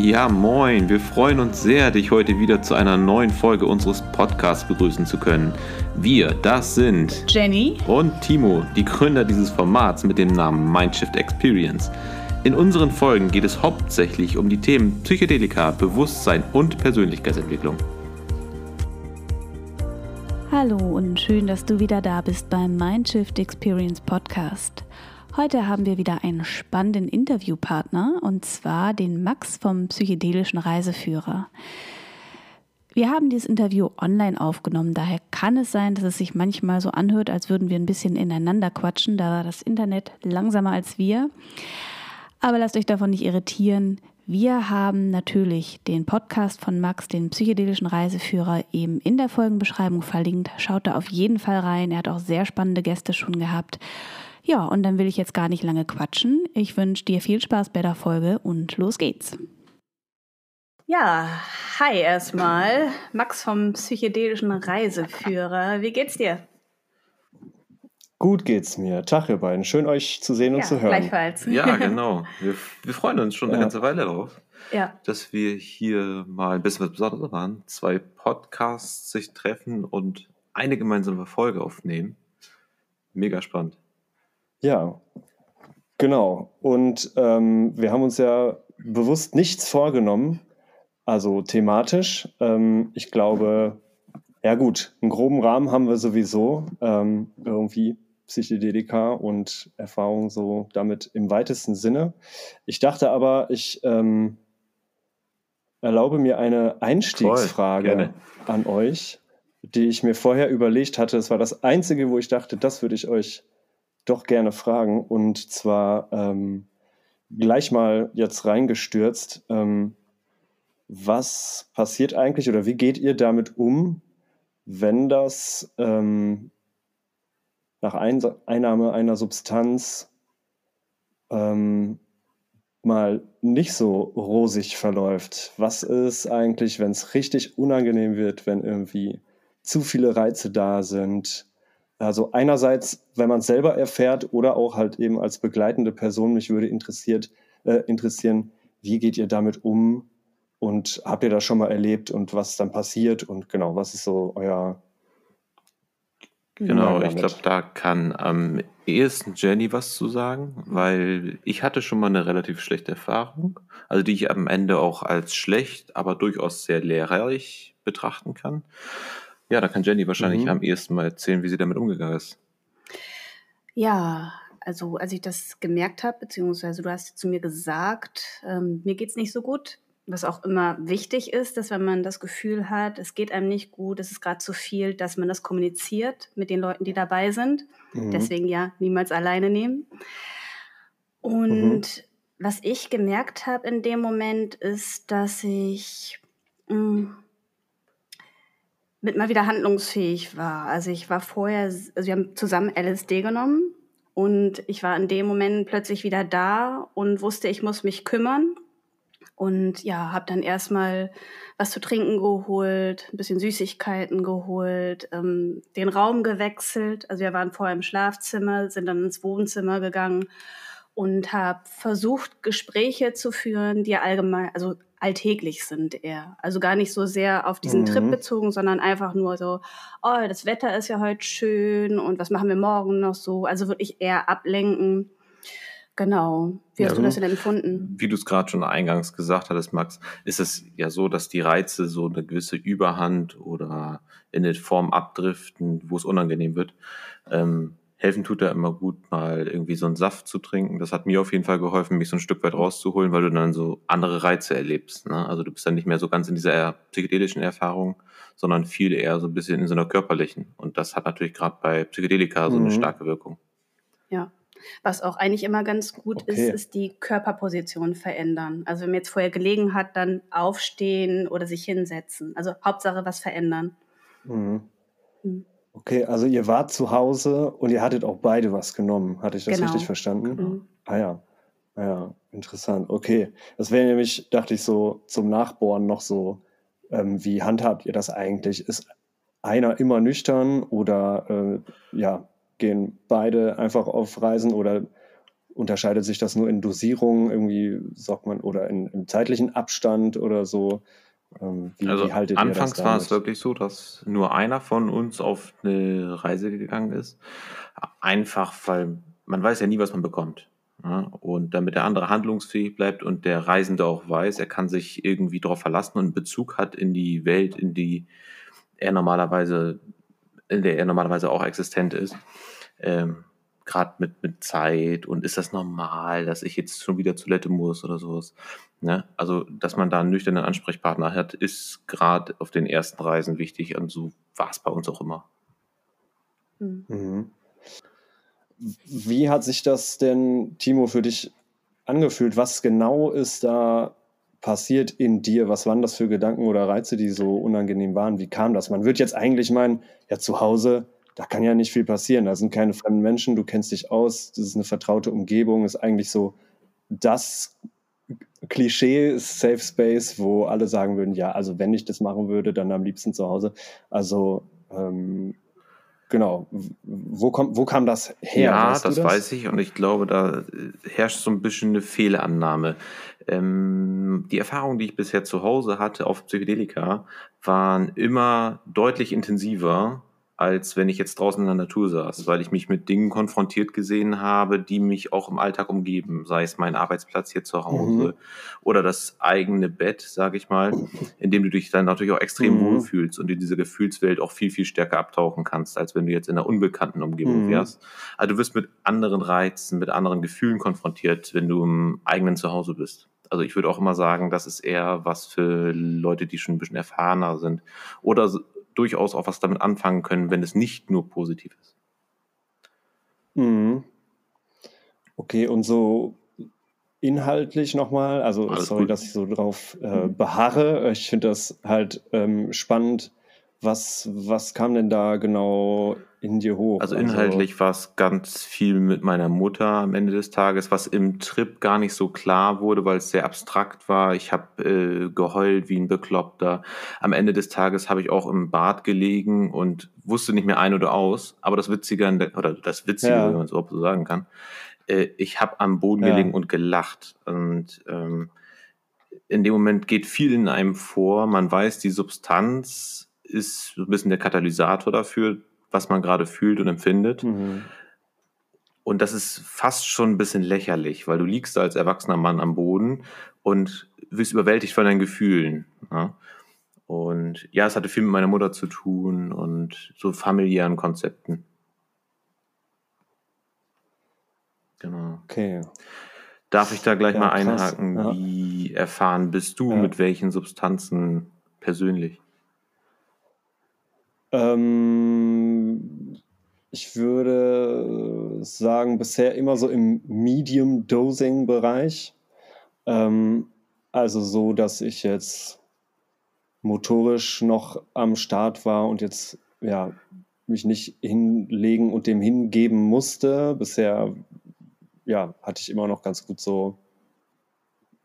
Ja, moin. Wir freuen uns sehr, dich heute wieder zu einer neuen Folge unseres Podcasts begrüßen zu können. Wir, das sind Jenny und Timo, die Gründer dieses Formats mit dem Namen Mindshift Experience. In unseren Folgen geht es hauptsächlich um die Themen Psychedelika, Bewusstsein und Persönlichkeitsentwicklung. Hallo und schön, dass du wieder da bist beim Mindshift Experience Podcast. Heute haben wir wieder einen spannenden Interviewpartner und zwar den Max vom psychedelischen Reiseführer. Wir haben dieses Interview online aufgenommen, daher kann es sein, dass es sich manchmal so anhört, als würden wir ein bisschen ineinander quatschen, da war das Internet langsamer als wir. Aber lasst euch davon nicht irritieren. Wir haben natürlich den Podcast von Max, den psychedelischen Reiseführer, eben in der Folgenbeschreibung verlinkt. Schaut da auf jeden Fall rein. Er hat auch sehr spannende Gäste schon gehabt. Ja, und dann will ich jetzt gar nicht lange quatschen. Ich wünsche dir viel Spaß bei der Folge und los geht's. Ja, hi erstmal. Max vom psychedelischen Reiseführer. Wie geht's dir? Gut geht's mir. Tag, ihr beiden. Schön, euch zu sehen und ja, zu hören. Gleichfalls. Ja, genau. Wir, wir freuen uns schon eine Ja. ganze Weile darauf, Ja, dass wir hier mal ein bisschen was Besonderes waren. Zwei Podcasts sich treffen und eine gemeinsame Folge aufnehmen. Mega spannend. Ja, genau. Und ähm, wir haben uns ja bewusst nichts vorgenommen, also thematisch. Ähm, ich glaube, ja gut, einen groben Rahmen haben wir sowieso. Ähm, irgendwie Psychedelika und Erfahrung so damit im weitesten Sinne. Ich dachte aber, ich ähm, erlaube mir eine Einstiegsfrage an euch, die ich mir vorher überlegt hatte. Es war das Einzige, wo ich dachte, das würde ich euch doch gerne fragen. Und zwar ähm, gleich mal jetzt reingestürzt. Ähm, was passiert eigentlich oder wie geht ihr damit um, wenn das ähm, nach Ein Einnahme einer Substanz ähm, mal nicht so rosig verläuft? Was ist eigentlich, wenn es richtig unangenehm wird, wenn irgendwie zu viele Reize da sind? Also einerseits, wenn man es selber erfährt oder auch halt eben als begleitende Person, mich würde interessiert, äh, interessieren, wie geht ihr damit um und habt ihr das schon mal erlebt und was dann passiert und genau, was ist so euer... Genau, ich glaube, da kann am ehesten Jenny was zu sagen, weil ich hatte schon mal eine relativ schlechte Erfahrung, also die ich am Ende auch als schlecht, aber durchaus sehr lehrreich betrachten kann. Ja, da kann Jenny wahrscheinlich Mhm. am ehesten mal erzählen, wie sie damit umgegangen ist. Ja, also als ich das gemerkt habe, beziehungsweise du hast zu mir gesagt, ähm, mir geht's nicht so gut, was auch immer wichtig ist, dass wenn man das Gefühl hat, es geht einem nicht gut, es ist gerade zu viel, dass man das kommuniziert mit den Leuten, die dabei sind. Mhm. Deswegen ja, niemals alleine nehmen. Und was ich gemerkt habe in dem Moment ist, dass ich mh, mit mal wieder handlungsfähig war. Also ich war vorher, also wir haben zusammen LSD genommen und ich war in dem Moment plötzlich wieder da und wusste, ich muss mich kümmern. Und ja, habe dann erstmal was zu trinken geholt, ein bisschen Süßigkeiten geholt, ähm, den Raum gewechselt. Also wir waren vorher im Schlafzimmer, sind dann ins Wohnzimmer gegangen und habe versucht, Gespräche zu führen, die allgemein, also alltäglich sind eher. Also gar nicht so sehr auf diesen Mhm. Trip bezogen, sondern einfach nur so, oh, das Wetter ist ja heute schön und was machen wir morgen noch so? Also wirklich eher ablenken. Genau. Wie hast Ja, du das denn empfunden? Wie du es gerade schon eingangs gesagt hattest, Max, ist es ja so, dass die Reize so eine gewisse Überhand oder in eine Form abdriften, wo es unangenehm wird. Ähm, helfen tut da immer gut, mal irgendwie so einen Saft zu trinken. Das hat mir auf jeden Fall geholfen, mich so ein Stück weit rauszuholen, weil du dann so andere Reize erlebst. Ne? Also du bist dann nicht mehr so ganz in dieser psychedelischen Erfahrung, sondern viel eher so ein bisschen in so einer körperlichen. Und das hat natürlich gerade bei Psychedelika so eine Mhm. starke Wirkung. Ja. Was auch eigentlich immer ganz gut Okay. ist, ist die Körperposition verändern. Also wenn man jetzt vorher gelegen hat, dann aufstehen oder sich hinsetzen. Also Hauptsache was verändern. Mhm. Mhm. Okay, also ihr wart zu Hause und ihr hattet auch beide was genommen. Hatte ich das Genau. richtig verstanden? Mhm. Ah ja. Ah ja, interessant. Okay. Das wäre nämlich, dachte ich, so zum Nachbohren noch so, ähm, wie handhabt ihr das eigentlich? Ist einer immer nüchtern oder äh, ja, gehen beide einfach auf Reisen oder unterscheidet sich das nur in Dosierung, irgendwie sagt man, oder in, im zeitlichen Abstand oder so? Ähm, wie, also wie anfangs war es wirklich so, dass nur einer von uns auf eine Reise gegangen ist. Einfach, weil man weiß ja nie, was man bekommt. Ja, und damit der andere handlungsfähig bleibt und der Reisende auch weiß, er kann sich irgendwie darauf verlassen und einen Bezug hat in die Welt, in die er normalerweise, in der er normalerweise auch existent ist. Ähm, Gerade mit, mit Zeit und ist das normal, dass ich jetzt schon wieder Toilette muss oder sowas. Ne? Also, dass man da einen nüchternen Ansprechpartner hat, ist gerade auf den ersten Reisen wichtig und so war es bei uns auch immer. Mhm. mhm. Wie hat sich das denn, Timo, für dich angefühlt? Was genau ist da passiert in dir? Was waren das für Gedanken oder Reize, die so unangenehm waren? Wie kam das? Man würde jetzt eigentlich meinen, ja, zu Hause, da kann ja nicht viel passieren. Da sind keine fremden Menschen, du kennst dich aus, das ist eine vertraute Umgebung, ist eigentlich so das Klischee Safe Space, wo alle sagen würden, ja, also wenn ich das machen würde, dann am liebsten zu Hause. Also ähm, Genau. Wo, kommt, wo kam das her? Ja, weißt das, das, weiß ich und ich glaube, da herrscht so ein bisschen eine Fehlannahme. Ähm, die Erfahrungen, die ich bisher zu Hause hatte auf Psychedelika, waren immer deutlich intensiver als wenn ich jetzt draußen in der Natur saß, weil ich mich mit Dingen konfrontiert gesehen habe, die mich auch im Alltag umgeben, sei es mein Arbeitsplatz hier zu Hause mhm. oder das eigene Bett, sage ich mal, in dem du dich dann natürlich auch extrem mhm. wohlfühlst und in diese Gefühlswelt auch viel, viel stärker abtauchen kannst, als wenn du jetzt in einer unbekannten Umgebung mhm. wärst. Also du wirst mit anderen Reizen, mit anderen Gefühlen konfrontiert, wenn du im eigenen Zuhause bist. Also ich würde auch immer sagen, das ist eher was für Leute, die schon ein bisschen erfahrener sind oder durchaus auch was damit anfangen können, wenn es nicht nur positiv ist. Mhm. Okay, und so inhaltlich nochmal, also Alles sorry, gut. dass ich so drauf äh, beharre. Ich finde das halt ähm, spannend, was, was kam denn da genau in dir hoch? Also, also inhaltlich also, war es ganz viel mit meiner Mutter am Ende des Tages, was im Trip gar nicht so klar wurde, weil es sehr abstrakt war. Ich habe äh, geheult wie ein Bekloppter. Am Ende des Tages habe ich auch im Bad gelegen und wusste nicht mehr ein oder aus. Aber das Witzige, der, oder das Witzige, ja. wenn man es überhaupt so sagen kann, äh, ich habe am Boden ja. gelegen und gelacht. Und ähm, in dem Moment geht viel in einem vor. Man weiß, die Substanz ist so ein bisschen der Katalysator dafür, was man gerade fühlt und empfindet. Mhm. Und das ist fast schon ein bisschen lächerlich, weil du liegst als erwachsener Mann am Boden und wirst überwältigt von deinen Gefühlen. Ja? Und ja, es hatte viel mit meiner Mutter zu tun und so familiären Konzepten. Genau. Okay. Darf ich da gleich ja, mal einhaken? Ja. Wie erfahren bist du mit welchen Substanzen persönlich? Ähm, ich würde sagen, bisher immer so im Medium-Dosing-Bereich. Ähm, also so, dass ich jetzt motorisch noch am Start war und jetzt ja mich nicht hinlegen und dem hingeben musste. Bisher ja, hatte ich immer noch ganz gut so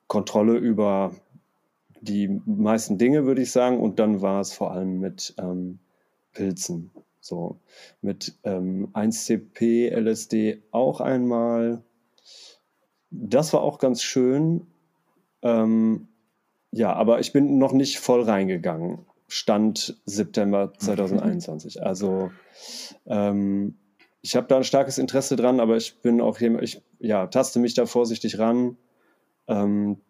Kontrolle über die meisten Dinge, würde ich sagen. Und dann war es vor allem mit ähm, Pilzen. So mit ähm, 1CP, LSD auch einmal. Das war auch ganz schön. Ähm, ja, aber ich bin noch nicht voll reingegangen. Stand September 2021. Also ähm, ich habe da ein starkes Interesse dran, aber ich bin auch hier, ich ja, taste mich da vorsichtig ran. Ähm,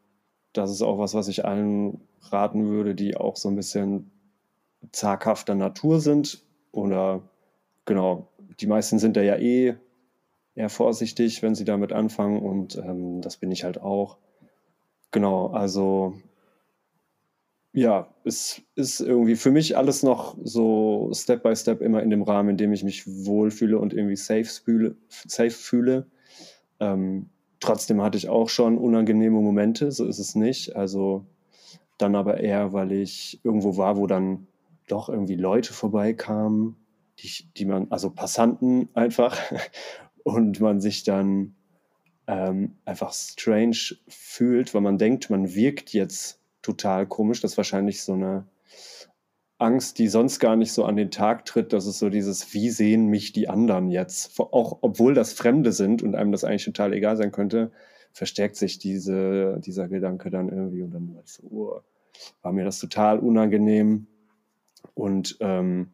das ist auch was, was ich allen raten würde, die auch so ein bisschen zaghafter Natur sind. Oder genau, die meisten sind da ja eh eher vorsichtig, wenn sie damit anfangen. Und ähm, das bin ich halt auch. Genau, also ja, es ist irgendwie für mich alles noch so Step by Step immer in dem Rahmen, in dem ich mich wohlfühle und irgendwie safe fühle. Safe fühle. Ähm, trotzdem hatte ich auch schon unangenehme Momente, so ist es nicht. Also dann aber eher, weil ich irgendwo war, wo dann doch irgendwie Leute vorbeikamen, die, die man, also Passanten einfach, und man sich dann ähm, einfach strange fühlt, weil man denkt, man wirkt jetzt total komisch. Das ist wahrscheinlich so eine Angst, die sonst gar nicht so an den Tag tritt. Das ist so dieses, wie sehen mich die anderen jetzt? Auch obwohl das Fremde sind und einem das eigentlich total egal sein könnte, verstärkt sich diese, dieser Gedanke dann irgendwie und dann war ich so, oh, war mir das total unangenehm. Und ähm,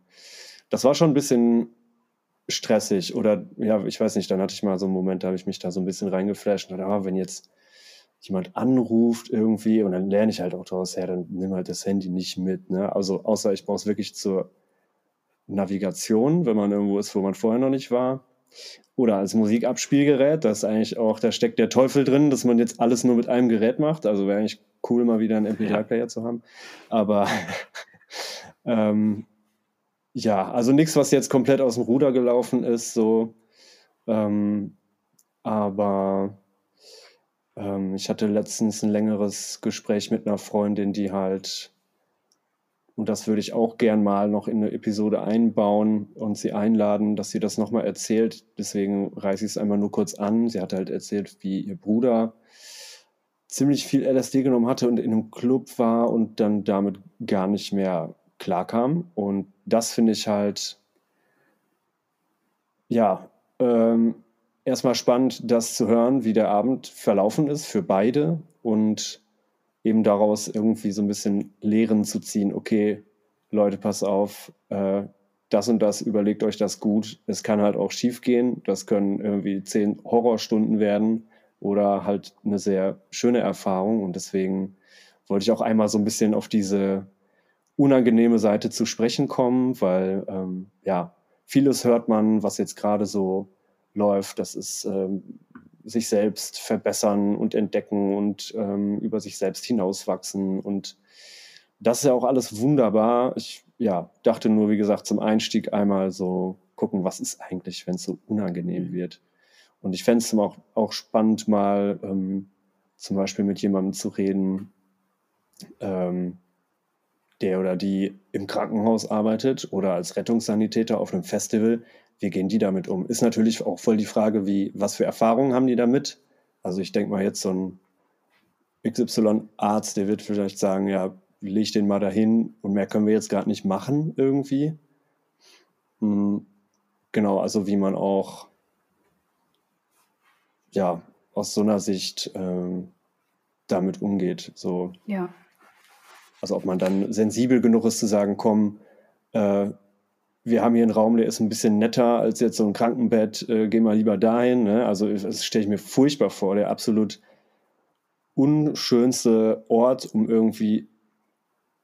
das war schon ein bisschen stressig oder ja, ich weiß nicht, dann hatte ich mal so einen Moment, da habe ich mich da so ein bisschen reingeflasht und dachte, ah, wenn jetzt jemand anruft irgendwie und dann lerne ich halt auch daraus, ja, dann nimm halt das Handy nicht mit. Ne? Also außer ich brauche es wirklich zur Navigation, wenn man irgendwo ist, wo man vorher noch nicht war. Oder als Musikabspielgerät, das ist eigentlich auch, da steckt der Teufel drin, dass man jetzt alles nur mit einem Gerät macht. Also wäre eigentlich cool, mal wieder einen MP3-Player zu haben. Aber ähm, ja, also nichts, was jetzt komplett aus dem Ruder gelaufen ist, so. Ähm, aber ähm, ich hatte letztens ein längeres Gespräch mit einer Freundin, die halt, und das würde ich auch gern mal noch in eine Episode einbauen und sie einladen, dass sie das nochmal erzählt. Deswegen reiße ich es einmal nur kurz an. Sie hat halt erzählt, wie ihr Bruder ziemlich viel LSD genommen hatte und in einem Club war und dann damit gar nicht mehr klarkam. Und das finde ich halt, ja, ähm, erstmal spannend, das zu hören, wie der Abend verlaufen ist für beide und eben daraus irgendwie so ein bisschen Lehren zu ziehen. Okay, Leute, pass auf, äh, das und das, überlegt euch das gut. Es kann halt auch schief gehen. Das können irgendwie zehn Horrorstunden werden oder halt eine sehr schöne Erfahrung. Und deswegen wollte ich auch einmal so ein bisschen auf diese unangenehme Seite zu sprechen kommen, weil ähm, ja, vieles hört man, was jetzt gerade so läuft. Das ist ähm, sich selbst verbessern und entdecken und ähm, über sich selbst hinauswachsen. Und das ist ja auch alles wunderbar. Ich ja, dachte nur, wie gesagt, zum Einstieg einmal so gucken, was ist eigentlich, wenn es so unangenehm mhm. wird. Und ich fände es auch, auch spannend, mal ähm, zum Beispiel mit jemandem zu reden, ähm, der oder die im Krankenhaus arbeitet oder als Rettungssanitäter auf einem Festival, wie gehen die damit um? Ist natürlich auch voll die Frage, wie, was für Erfahrungen haben die damit? Also ich denke mal jetzt so ein XY-Arzt, der wird vielleicht sagen, ja, leg den mal dahin und mehr können wir jetzt gerade nicht machen irgendwie. Hm, genau, also wie man auch ja aus so einer Sicht ähm, damit umgeht. So. Ja. Also ob man dann sensibel genug ist zu sagen, komm, äh, wir haben hier einen Raum, der ist ein bisschen netter als jetzt so ein Krankenbett, äh, geh mal lieber dahin. Ne? Also das stelle ich mir furchtbar vor, der absolut unschönste Ort, um irgendwie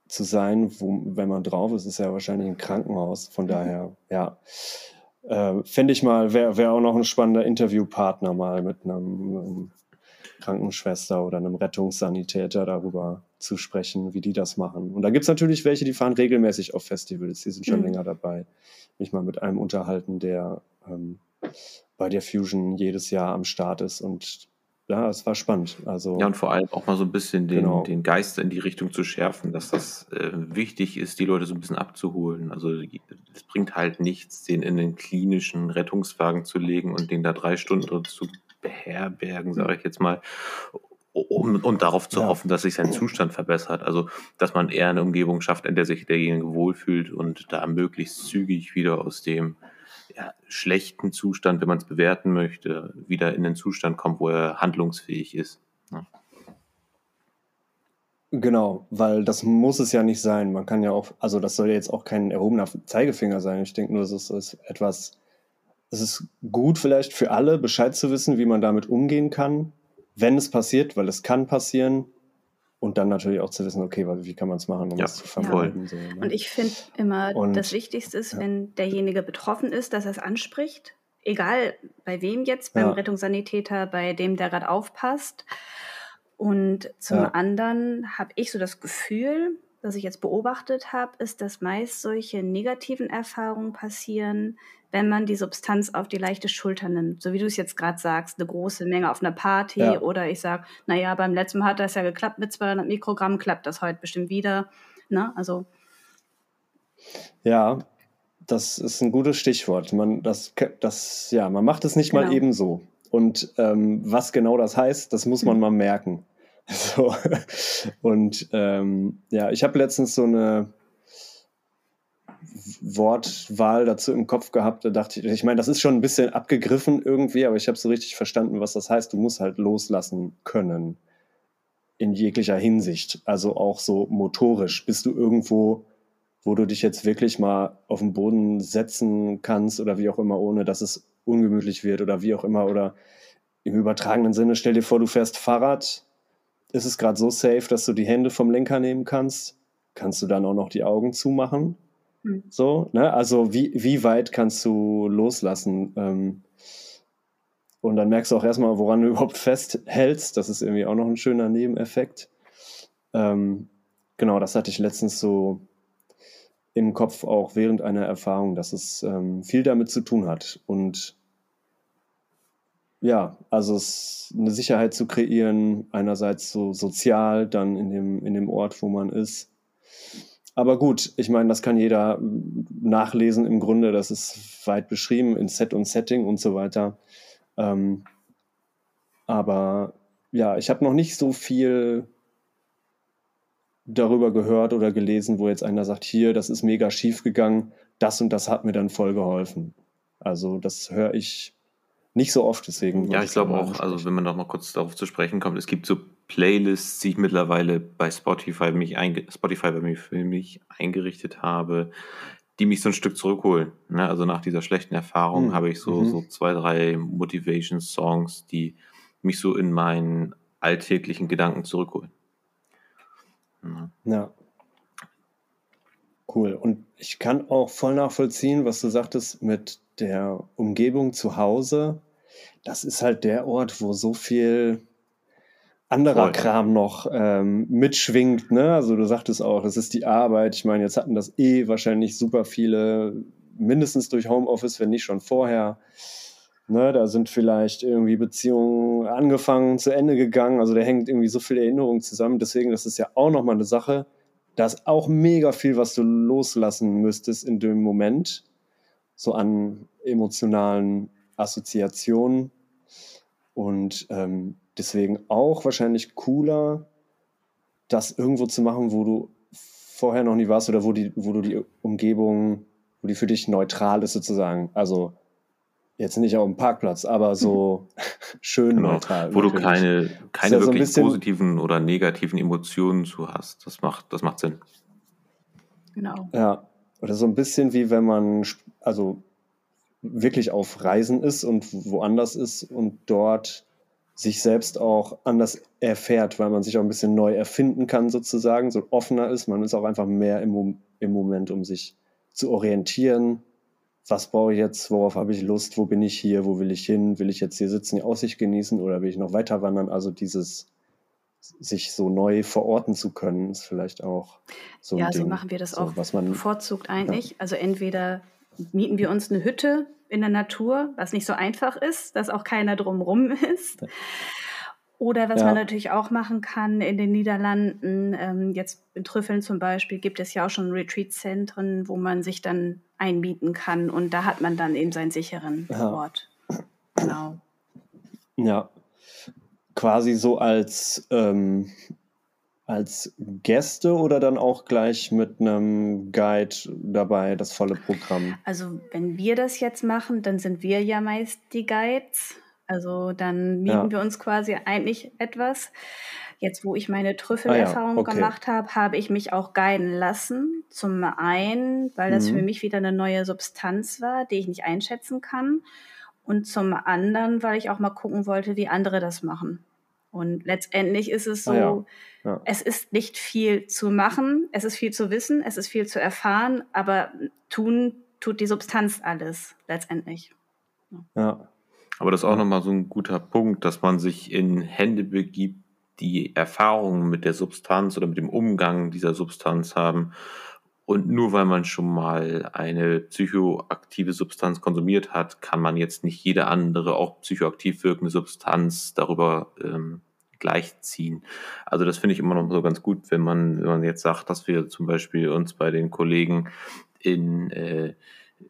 zu sein, wo, wenn man drauf ist, ist ja wahrscheinlich ein Krankenhaus. Von mhm. daher, ja. Äh, Fände ich mal, wäre wär auch noch ein spannender Interviewpartner mal mit einem, einem Krankenschwester oder einem Rettungssanitäter darüber zu sprechen, wie die das machen. Und da gibt es natürlich welche, die fahren regelmäßig auf Festivals, die sind schon mhm. länger dabei. Mich mal mit einem unterhalten, der ähm, bei der Fusion jedes Jahr am Start ist und ja, es war spannend. Also, ja, und vor allem auch mal so ein bisschen den, genau. den Geist in die Richtung zu schärfen, dass das äh, wichtig ist, die Leute so ein bisschen abzuholen. Also es bringt halt nichts, den in den klinischen Rettungswagen zu legen und den da drei Stunden drin zu beherbergen, sage ich jetzt mal, um, und darauf zu ja. hoffen, dass sich sein Zustand verbessert. Also, dass man eher eine Umgebung schafft, in der sich derjenige wohlfühlt und da möglichst zügig wieder aus dem ja, schlechten Zustand, wenn man es bewerten möchte, wieder in den Zustand kommt, wo er handlungsfähig ist. Ja. Genau, weil das muss es ja nicht sein. Man kann ja auch, also das soll ja jetzt auch kein erhobener Zeigefinger sein. Ich denke nur, es ist etwas, es ist gut vielleicht für alle, Bescheid zu wissen, wie man damit umgehen kann, wenn es passiert, weil es kann passieren. Und dann natürlich auch zu wissen, okay, wie kann man es machen, um ja, es zu vermeiden. So, ne? Und ich finde immer, und, das Wichtigste ist, ja. wenn derjenige betroffen ist, dass er es anspricht. Egal bei wem jetzt, beim ja. Rettungssanitäter, bei dem, der gerade aufpasst. Und zum anderen habe ich so das Gefühl, was ich jetzt beobachtet habe, ist, dass meist solche negativen Erfahrungen passieren, wenn man die Substanz auf die leichte Schulter nimmt. So wie du es jetzt gerade sagst, eine große Menge auf einer Party ja. oder ich sage, naja, beim letzten Mal hat das ja geklappt mit 200 Mikrogramm, klappt das heute bestimmt wieder. Ne? Also. Ja, das ist ein gutes Stichwort. Man, das, das, ja, man macht es nicht genau. mal eben so. Und ähm, was genau das heißt, das muss man hm. mal merken. So. Und ähm, ja, ich habe letztens so eine Wortwahl dazu im Kopf gehabt. Da dachte ich, ich meine, das ist schon ein bisschen abgegriffen irgendwie, aber ich habe so richtig verstanden, was das heißt. Du musst halt loslassen können in jeglicher Hinsicht. Also auch so motorisch. Bist du irgendwo, wo du dich jetzt wirklich mal auf den Boden setzen kannst oder wie auch immer, ohne dass es ungemütlich wird oder wie auch immer oder im übertragenen Sinne, stell dir vor, du fährst Fahrrad, ist es gerade so safe, dass du die Hände vom Lenker nehmen kannst, kannst du dann auch noch die Augen zumachen. Mhm. So, ne? Also wie, wie weit kannst du loslassen? Ähm, und dann merkst du auch erstmal, woran du überhaupt festhältst. Das ist irgendwie auch noch ein schöner Nebeneffekt. Ähm, genau, das hatte ich letztens so im Kopf auch während einer Erfahrung, dass es ähm, viel damit zu tun hat. Und ja, also es, eine Sicherheit zu kreieren, einerseits so sozial, dann in dem, in dem Ort, wo man ist. Aber gut, ich meine, das kann jeder nachlesen im Grunde, das ist weit beschrieben in Set und Setting und so weiter. Ähm, aber ja, ich habe noch nicht so viel darüber gehört oder gelesen, wo jetzt einer sagt, hier, das ist mega schief gegangen, das und das hat mir dann voll geholfen. Also das höre ich nicht so oft, deswegen. Ja, ich glaube auch, also wenn man noch mal kurz darauf zu sprechen kommt, es gibt so Playlists, die ich mittlerweile bei Spotify, mich Spotify bei mir für mich eingerichtet habe, die mich so ein Stück zurückholen. Ne? Also nach dieser schlechten Erfahrung mhm. habe ich so, mhm. so zwei, drei Motivation-Songs, die mich so in meinen alltäglichen Gedanken zurückholen. Ja. ja. Cool. Und ich kann auch voll nachvollziehen, was du sagtest mit der Umgebung zu Hause das ist halt der Ort, wo so viel anderer Voll. Kram noch ähm, mitschwingt. Ne? Also du sagtest auch, das ist die Arbeit. Ich meine, jetzt hatten das eh wahrscheinlich super viele, mindestens durch Homeoffice, wenn nicht schon vorher. Ne, da sind vielleicht irgendwie Beziehungen angefangen, zu Ende gegangen. Also da hängt irgendwie so viel Erinnerung zusammen. Deswegen, das ist ja auch nochmal eine Sache. Da ist auch mega viel, was du loslassen müsstest in dem Moment. So an emotionalen Assoziationen. Und ähm, deswegen auch wahrscheinlich cooler, das irgendwo zu machen, wo du vorher noch nie warst oder wo, die, wo du die Umgebung, wo die für dich neutral ist sozusagen. Also jetzt nicht auf dem Parkplatz, aber so schön genau. neutral. Wo natürlich. du keine, keine ja wirklich so positiven oder negativen Emotionen zu hast. Das macht, das macht Sinn. Genau. Ja. Oder so ein bisschen wie wenn man, also wirklich auf Reisen ist und woanders ist und dort sich selbst auch anders erfährt, weil man sich auch ein bisschen neu erfinden kann sozusagen, so offener ist. Man ist auch einfach mehr im, im Moment, um sich zu orientieren. Was brauche ich jetzt? Worauf habe ich Lust? Wo bin ich hier? Wo will ich hin? Will ich jetzt hier sitzen, die Aussicht genießen oder will ich noch weiter wandern? Also dieses sich so neu verorten zu können, ist vielleicht auch so. Ja, ein so Ding. machen wir das so, auch was man, bevorzugt eigentlich. Ja. Also entweder mieten wir uns eine Hütte in der Natur, was nicht so einfach ist, dass auch keiner drumrum ist. Oder was ja. man natürlich auch machen kann in den Niederlanden, ähm, jetzt in Trüffeln zum Beispiel, gibt es ja auch schon Retreat-Zentren, wo man sich dann einmieten kann und da hat man dann eben seinen sicheren ja. Ort. Genau. Ja, quasi so als ähm, als Gäste oder dann auch gleich mit einem Guide dabei, das volle Programm? Also wenn wir das jetzt machen, dann sind wir ja meist die Guides. Also dann mieten ja. wir uns quasi eigentlich etwas. Jetzt, wo ich meine Trüffelerfahrung ah ja, okay. gemacht habe, habe ich mich auch guiden lassen. Zum einen, weil das mhm. für mich wieder eine neue Substanz war, die ich nicht einschätzen kann. Und zum anderen, weil ich auch mal gucken wollte, wie andere das machen. Und letztendlich ist es so, ah, ja. Ja. es ist nicht viel zu machen, es ist viel zu wissen, es ist viel zu erfahren, aber tun tut die Substanz alles letztendlich. Ja. Aber das ist auch nochmal so ein guter Punkt, dass man sich in Hände begibt, die Erfahrungen mit der Substanz oder mit dem Umgang dieser Substanz haben und nur weil man schon mal eine psychoaktive Substanz konsumiert hat, kann man jetzt nicht jede andere, auch psychoaktiv wirkende Substanz darüber ähm, gleichziehen. Also das finde ich immer noch so ganz gut, wenn man, wenn man jetzt sagt, dass wir zum Beispiel uns bei den Kollegen in äh,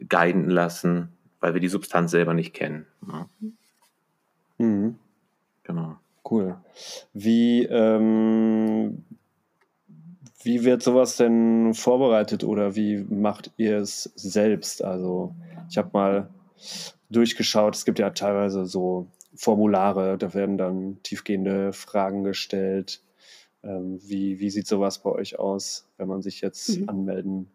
guiden lassen, weil wir die Substanz selber nicht kennen. Ne? Mhm. Genau. Cool. Wie, ähm, wie wird sowas denn vorbereitet oder wie macht ihr es selbst? Also ich habe mal durchgeschaut, es gibt ja teilweise so Formulare, da werden dann tiefgehende Fragen gestellt. Ähm, wie, wie sieht sowas bei euch aus, wenn man sich jetzt mhm. anmelden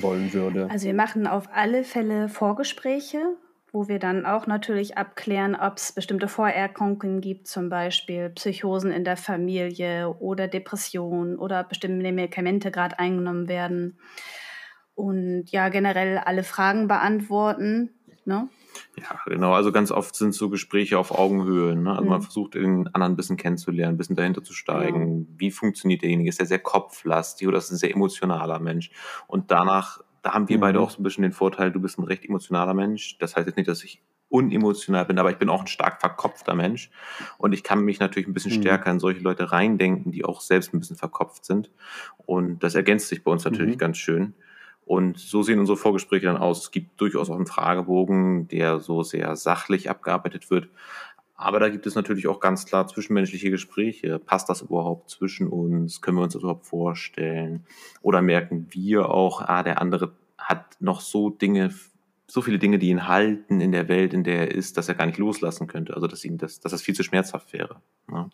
wollen würde? Also wir machen auf alle Fälle Vorgespräche, wo wir dann auch natürlich abklären, ob es bestimmte Vorerkrankungen gibt, zum Beispiel Psychosen in der Familie oder Depressionen oder bestimmte Medikamente gerade eingenommen werden. Und ja, generell alle Fragen beantworten. Ne? Ja, genau. Also ganz oft sind so Gespräche auf Augenhöhe. Ne? Also mhm. man versucht, den anderen ein bisschen kennenzulernen, ein bisschen dahinter zu steigen. Ja. Wie funktioniert derjenige? Ist er sehr kopflastig oder ist er ein sehr emotionaler Mensch? Und danach da haben wir mhm. beide auch so ein bisschen den Vorteil, du bist ein recht emotionaler Mensch. Das heißt jetzt nicht, dass ich unemotional bin, aber ich bin auch ein stark verkopfter Mensch. Und ich kann mich natürlich ein bisschen mhm. stärker in solche Leute reindenken, die auch selbst ein bisschen verkopft sind. Und das ergänzt sich bei uns natürlich mhm. ganz schön. Und so sehen unsere Vorgespräche dann aus. Es gibt durchaus auch einen Fragebogen, der so sehr sachlich abgearbeitet wird. Aber da gibt es natürlich auch ganz klar zwischenmenschliche Gespräche. Passt das überhaupt zwischen uns? Können wir uns das überhaupt vorstellen? Oder merken wir auch, ah, der andere hat noch so Dinge, so viele Dinge, die ihn halten in der Welt, in der er ist, dass er gar nicht loslassen könnte. Also dass ihm das, dass das viel zu schmerzhaft wäre. Ne?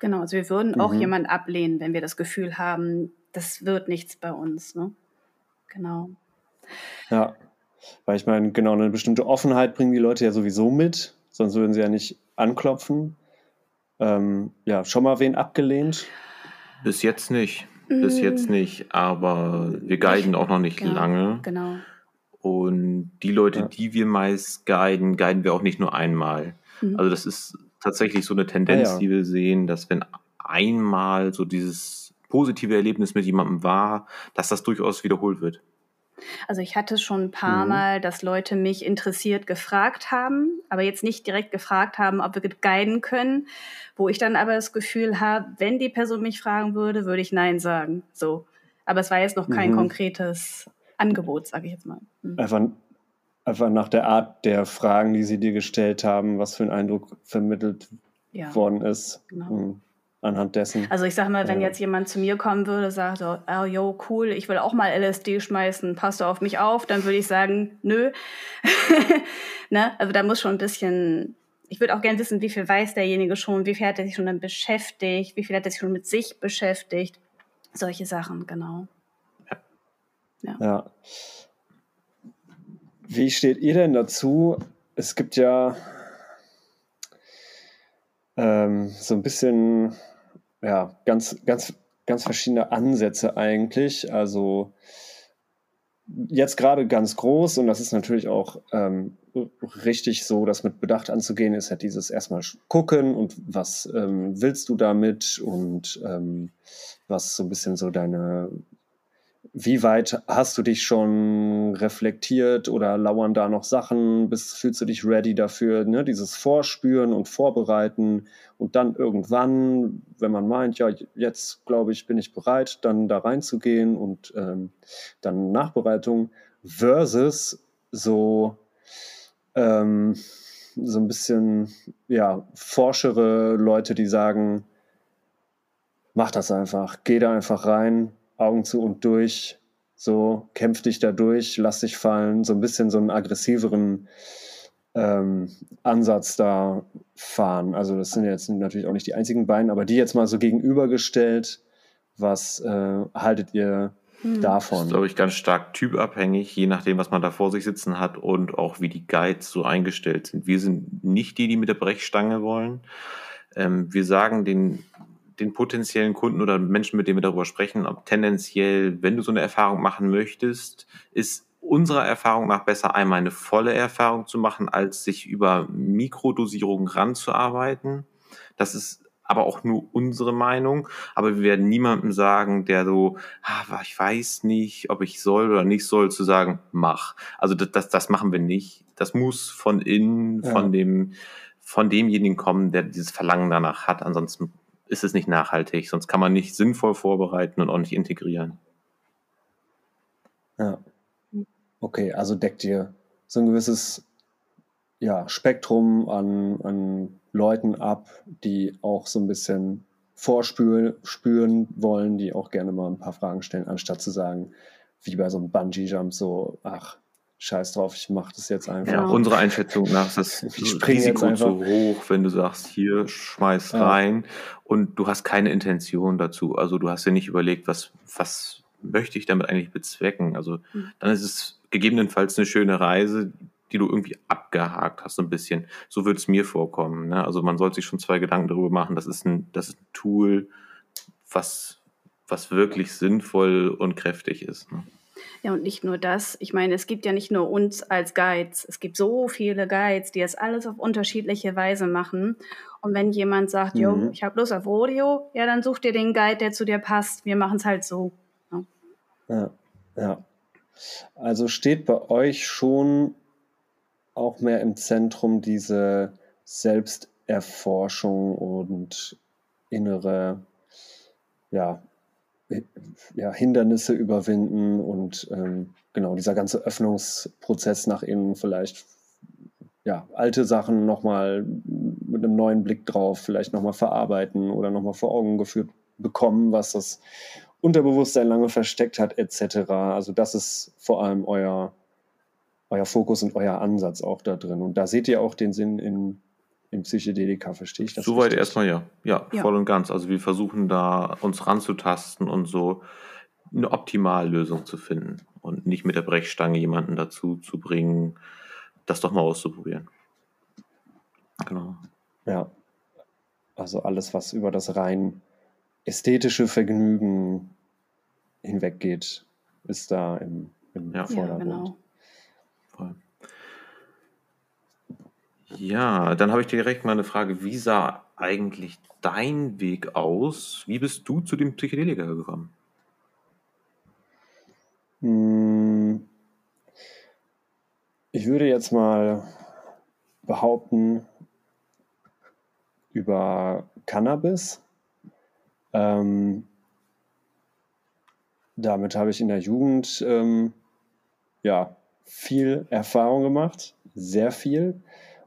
Genau, also wir würden mhm. auch jemanden ablehnen, wenn wir das Gefühl haben, das wird nichts bei uns. Ne? Genau. Ja, weil ich meine, genau, eine bestimmte Offenheit bringen die Leute ja sowieso mit, sonst würden sie ja nicht anklopfen. Ähm, ja, schon mal wen abgelehnt? Bis jetzt nicht. Bis jetzt mm. nicht, aber wir guiden auch noch nicht ja, lange. Genau. Und die Leute, ja. die wir meist guiden, guiden wir auch nicht nur einmal. Mhm. Also das ist tatsächlich so eine Tendenz, ja. die wir sehen, dass wenn einmal so dieses positive Erlebnis mit jemandem war, dass das durchaus wiederholt wird. Also ich hatte schon ein paar mhm. Mal, dass Leute mich interessiert gefragt haben, aber jetzt nicht direkt gefragt haben, ob wir guiden können, wo ich dann aber das Gefühl habe, wenn die Person mich fragen würde, würde ich Nein sagen. So. Aber es war jetzt noch kein mhm. konkretes Angebot, sage ich jetzt mal. Mhm. Einfach, einfach nach der Art der Fragen, die sie dir gestellt haben, was für ein Eindruck vermittelt ja. worden ist. Genau. Anhand dessen. Also ich sag mal, wenn ja. jetzt jemand zu mir kommen würde, sagt so, oh, yo, cool, ich will auch mal LSD schmeißen, passt du auf mich auf, dann würde ich sagen, nö. ne? Also da muss schon ein bisschen, ich würde auch gerne wissen, wie viel weiß derjenige schon, wie viel hat er sich schon dann beschäftigt, wie viel hat er sich schon mit sich beschäftigt. Solche Sachen, genau. Ja. ja. Wie steht ihr denn dazu? Es gibt ja ähm, so ein bisschen ja, ganz, ganz, ganz verschiedene Ansätze eigentlich. Also jetzt gerade ganz groß und das ist natürlich auch ähm, richtig so, das mit Bedacht anzugehen, ist ja dieses erstmal gucken und was ähm, willst du damit und ähm, was so ein bisschen so deine wie weit hast du dich schon reflektiert oder lauern da noch Sachen? Bist, fühlst du dich ready dafür? Ne? Dieses Vorspüren und Vorbereiten und dann irgendwann, wenn man meint, ja, jetzt glaube ich, bin ich bereit, dann da reinzugehen und ähm, dann Nachbereitung versus so, ähm, so ein bisschen, ja, forschere Leute, die sagen, mach das einfach, geh da einfach rein, Augen zu und durch, so kämpf dich da durch, lass dich fallen, so ein bisschen so einen aggressiveren ähm, Ansatz da fahren. Also das sind jetzt natürlich auch nicht die einzigen beiden, aber die jetzt mal so gegenübergestellt, was äh, haltet ihr hm. davon? Das ist, glaube ich, ganz stark typabhängig, je nachdem, was man da vor sich sitzen hat und auch wie die Guides so eingestellt sind. Wir sind nicht die, die mit der Brechstange wollen. Ähm, wir sagen den den potenziellen Kunden oder Menschen, mit denen wir darüber sprechen, ob tendenziell, wenn du so eine Erfahrung machen möchtest, ist unserer Erfahrung nach besser einmal eine volle Erfahrung zu machen, als sich über Mikrodosierungen ranzuarbeiten. Das ist aber auch nur unsere Meinung. Aber wir werden niemandem sagen, der so, ah, ich weiß nicht, ob ich soll oder nicht soll, zu sagen, mach. Also das, das, das machen wir nicht. Das muss von innen, ja. von dem, von demjenigen kommen, der dieses Verlangen danach hat. Ansonsten ist es nicht nachhaltig, sonst kann man nicht sinnvoll vorbereiten und auch nicht integrieren. Ja. Okay, also deckt ihr so ein gewisses ja, Spektrum an, an Leuten ab, die auch so ein bisschen vorspüren wollen, die auch gerne mal ein paar Fragen stellen, anstatt zu sagen, wie bei so einem Bungee-Jump, so, ach, scheiß drauf, ich mache das jetzt einfach. Ja, unserer Einschätzung nach ist das Risiko zu hoch, wenn du sagst, hier schmeiß ja. rein und du hast keine Intention dazu. Also du hast ja nicht überlegt, was, was möchte ich damit eigentlich bezwecken. Also mhm. dann ist es gegebenenfalls eine schöne Reise, die du irgendwie abgehakt hast, so ein bisschen. So würde es mir vorkommen. Ne? Also man sollte sich schon zwei Gedanken darüber machen, das ist ein, das ist ein Tool, was, was wirklich sinnvoll und kräftig ist. Ne? Ja, und nicht nur das. Ich meine, es gibt ja nicht nur uns als Guides. Es gibt so viele Guides, die das alles auf unterschiedliche Weise machen. Und wenn jemand sagt, jo, mhm. ich habe Lust auf Rodeo, ja, dann such dir den Guide, der zu dir passt. Wir machen es halt so. Ja. ja, ja. Also steht bei euch schon auch mehr im Zentrum diese Selbsterforschung und innere ja, ja, Hindernisse überwinden und ähm, genau dieser ganze Öffnungsprozess nach innen vielleicht ja, alte Sachen nochmal mit einem neuen Blick drauf vielleicht nochmal verarbeiten oder nochmal vor Augen geführt bekommen, was das Unterbewusstsein lange versteckt hat, etc. Also das ist vor allem euer, euer Fokus und euer Ansatz auch da drin. Und da seht ihr auch den Sinn in in Psychedelika, verstehe ich das? Soweit richtig? erstmal ja. ja. ja. voll und ganz. Also wir versuchen da uns ranzutasten und so eine Optimallösung zu finden und nicht mit der Brechstange jemanden dazu zu bringen, das doch mal auszuprobieren. Genau. Ja. Also alles, was über das rein ästhetische Vergnügen hinweggeht, ist da im, im ja. Vordergrund. Ja, genau. Ja, dann habe ich direkt mal eine Frage. Wie sah eigentlich dein Weg aus? Wie bist du zu dem Psychedelika gekommen? Hm. Ich würde jetzt mal behaupten, über Cannabis. Ähm, damit habe ich in der Jugend ähm, ja, viel Erfahrung gemacht, sehr viel.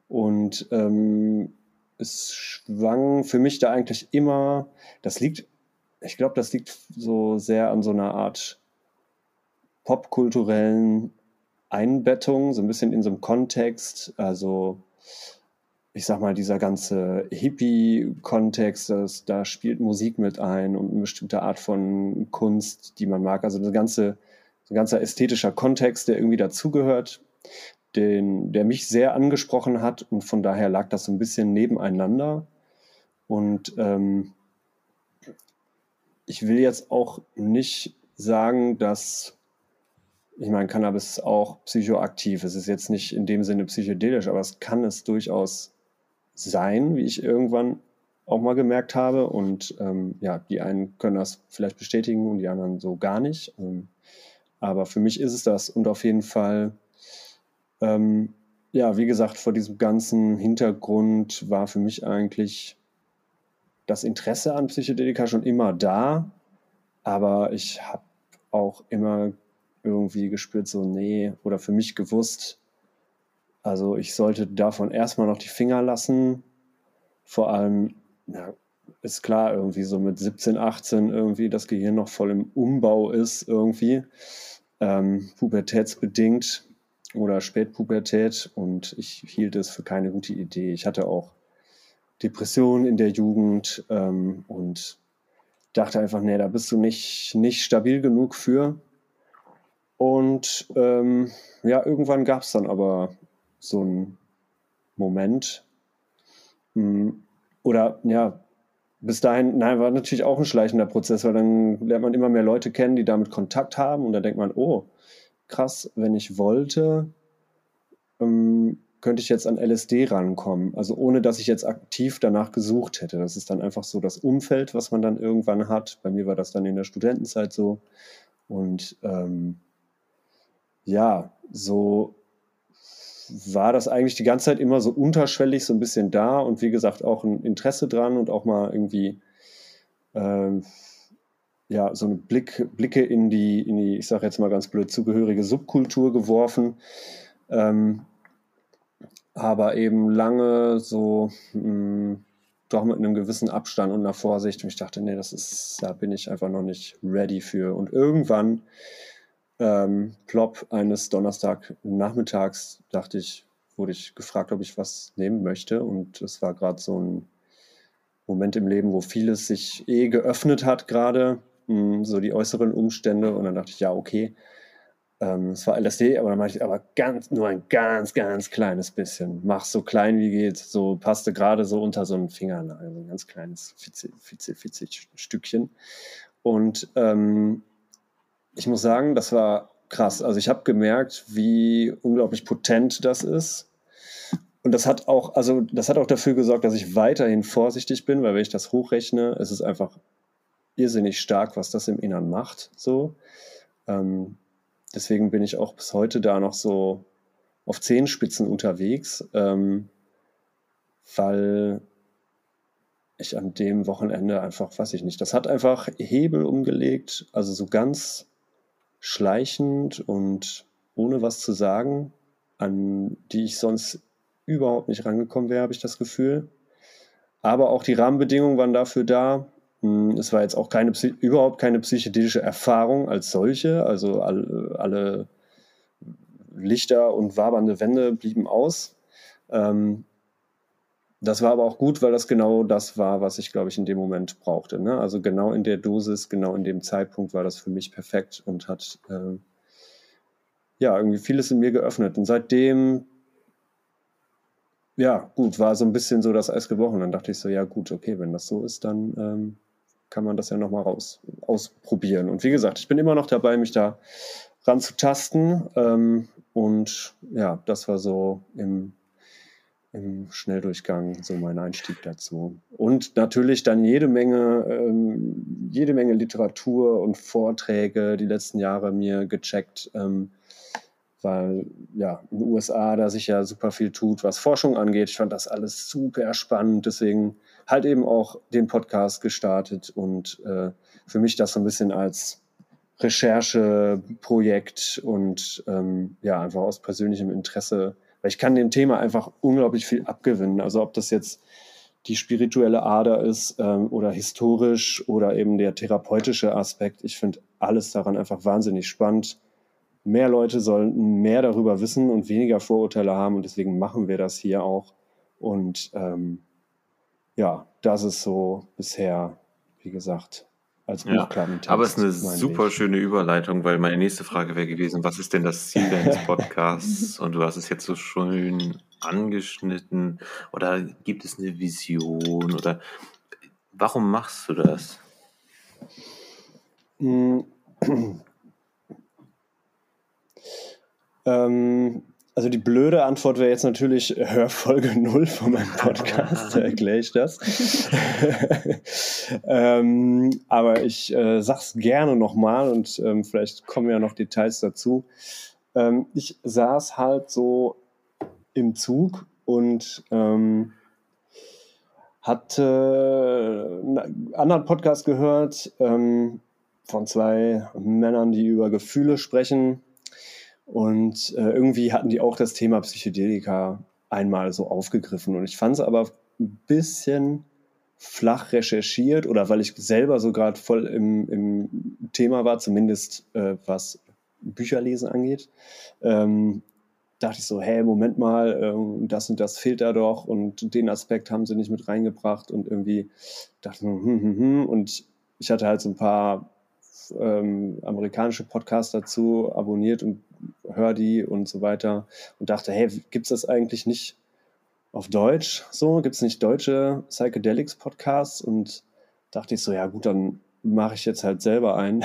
Und ähm, es schwang für mich da eigentlich immer, das liegt, ich glaube, das liegt so sehr an so einer Art popkulturellen Einbettung, so ein bisschen in so einem Kontext. Also ich sag mal, dieser ganze Hippie-Kontext, da spielt Musik mit ein und eine bestimmte Art von Kunst, die man mag. Also das ganze, so ein ganzer ästhetischer Kontext, der irgendwie dazugehört den, der mich sehr angesprochen hat und von daher lag das so ein bisschen nebeneinander. Und ähm, ich will jetzt auch nicht sagen, dass, ich meine, Cannabis ist auch psychoaktiv. Es ist jetzt nicht in dem Sinne psychedelisch, aber es kann es durchaus sein, wie ich irgendwann auch mal gemerkt habe. Und ähm, ja, die einen können das vielleicht bestätigen und die anderen so gar nicht. Ähm, aber für mich ist es das und auf jeden Fall ähm, ja, wie gesagt, vor diesem ganzen Hintergrund war für mich eigentlich das Interesse an Psychedelika schon immer da, aber ich habe auch immer irgendwie gespürt, so, nee, oder für mich gewusst, also ich sollte davon erstmal noch die Finger lassen. Vor allem, ja, ist klar, irgendwie so mit 17, 18 irgendwie das Gehirn noch voll im Umbau ist, irgendwie, ähm, pubertätsbedingt oder Spätpubertät und ich hielt es für keine gute Idee. Ich hatte auch Depressionen in der Jugend ähm, und dachte einfach, nee, da bist du nicht, nicht stabil genug für. Und ähm, ja, irgendwann gab es dann aber so einen Moment. Hm, oder ja, bis dahin, nein, war natürlich auch ein schleichender Prozess, weil dann lernt man immer mehr Leute kennen, die damit Kontakt haben und da denkt man, oh, krass, wenn ich wollte, ähm, könnte ich jetzt an LSD rankommen. Also ohne, dass ich jetzt aktiv danach gesucht hätte. Das ist dann einfach so das Umfeld, was man dann irgendwann hat. Bei mir war das dann in der Studentenzeit so. Und ähm, ja, so war das eigentlich die ganze Zeit immer so unterschwellig, so ein bisschen da und wie gesagt auch ein Interesse dran und auch mal irgendwie ähm, ja, so eine Blick, Blicke in die, in die, ich sage jetzt mal ganz blöd, zugehörige Subkultur geworfen. Ähm, aber eben lange so, mh, hm, doch mit einem gewissen Abstand und einer Vorsicht. Und ich dachte, nee, das ist, da bin ich einfach noch nicht ready für. Und irgendwann, ähm, plopp, eines Donnerstag-Nachmittags, dachte ich, wurde ich gefragt, ob ich was nehmen möchte. Und es war gerade so ein Moment im Leben, wo vieles sich eh geöffnet hat, gerade hm, so die äußeren Umstände. Und dann dachte ich, ja, okay. Ähm, es war LSD, aber dann mache ich aber ganz, nur ein ganz, ganz kleines bisschen. Mach so klein wie geht, so passte gerade so unter so einen Fingernagel, so ein ganz kleines Fitzel, Fitzel, Fitzel Stückchen. Und ähm, ich muss sagen, das war krass. Also ich habe gemerkt, wie unglaublich potent das ist. Und das hat auch, also das hat auch dafür gesorgt, dass ich weiterhin vorsichtig bin, weil wenn ich das hochrechne, es ist einfach irrsinnig stark, was das im Innern macht. So. Ähm, deswegen bin ich auch bis heute da noch so auf Zehenspitzen unterwegs, ähm, weil ich an dem Wochenende einfach, weiß ich nicht, das hat einfach Hebel umgelegt, also so ganz schleichend und ohne was zu sagen, an die ich sonst überhaupt nicht rangekommen wäre, habe ich das Gefühl. Aber auch die Rahmenbedingungen waren dafür da, es war jetzt auch keine, überhaupt keine psychedelische Erfahrung als solche. Also alle, alle Lichter und wabernde Wände blieben aus. Ähm, das war aber auch gut, weil das genau das war, was ich, glaube ich, in dem Moment brauchte. Ne? Also genau in der Dosis, genau in dem Zeitpunkt war das für mich perfekt und hat äh, ja irgendwie vieles in mir geöffnet. Und seitdem, ja, gut, war so ein bisschen so das Eis gebrochen. Dann dachte ich so, ja, gut, okay, wenn das so ist, dann ähm, kann man das ja nochmal raus ausprobieren. Und wie gesagt, ich bin immer noch dabei, mich da ranzutasten. Ähm, und ja, das war so im, im Schnelldurchgang so mein Einstieg dazu. Und natürlich dann jede Menge, ähm, jede Menge Literatur und Vorträge die letzten Jahre mir gecheckt. Ähm, weil ja in den USA da sich ja super viel tut, was Forschung angeht. Ich fand das alles super spannend, deswegen halt eben auch den Podcast gestartet und äh, für mich das so ein bisschen als Rechercheprojekt und ähm, ja einfach aus persönlichem Interesse, weil ich kann dem Thema einfach unglaublich viel abgewinnen. Also ob das jetzt die spirituelle Ader ist ähm, oder historisch oder eben der therapeutische Aspekt. Ich finde alles daran einfach wahnsinnig spannend mehr Leute sollten mehr darüber wissen und weniger Vorurteile haben und deswegen machen wir das hier auch. Und ähm, ja, das ist so bisher, wie gesagt, als. Ja, aber es ist eine super Weg. schöne Überleitung, weil meine nächste Frage wäre gewesen, was ist denn das Ziel deines Podcasts? und du hast es jetzt so schön angeschnitten. Oder gibt es eine Vision? Oder warum machst du das? Hm. Ähm, also die blöde Antwort wäre jetzt natürlich, hör Folge 0 von meinem Podcast, da erkläre ich das. ähm, aber ich äh, sag's gerne nochmal und ähm, vielleicht kommen ja noch Details dazu. Ähm, ich saß halt so im Zug und ähm, hatte einen anderen Podcast gehört ähm, von zwei Männern, die über Gefühle sprechen und äh, irgendwie hatten die auch das Thema Psychedelika einmal so aufgegriffen. Und ich fand es aber ein bisschen flach recherchiert oder weil ich selber so gerade voll im, im, Thema war, zumindest äh, was Bücherlesen angeht, ähm, dachte ich so, hey, Moment mal, äh, das und das fehlt da doch und den Aspekt haben sie nicht mit reingebracht und irgendwie dachte ich, hm, hm, hm, und ich hatte halt so ein paar ähm, amerikanische Podcasts dazu abonniert und höre die und so weiter und dachte, hey, gibt es das eigentlich nicht auf Deutsch so? Gibt es nicht deutsche Psychedelics Podcasts? Und dachte ich so, ja gut, dann mache ich jetzt halt selber einen.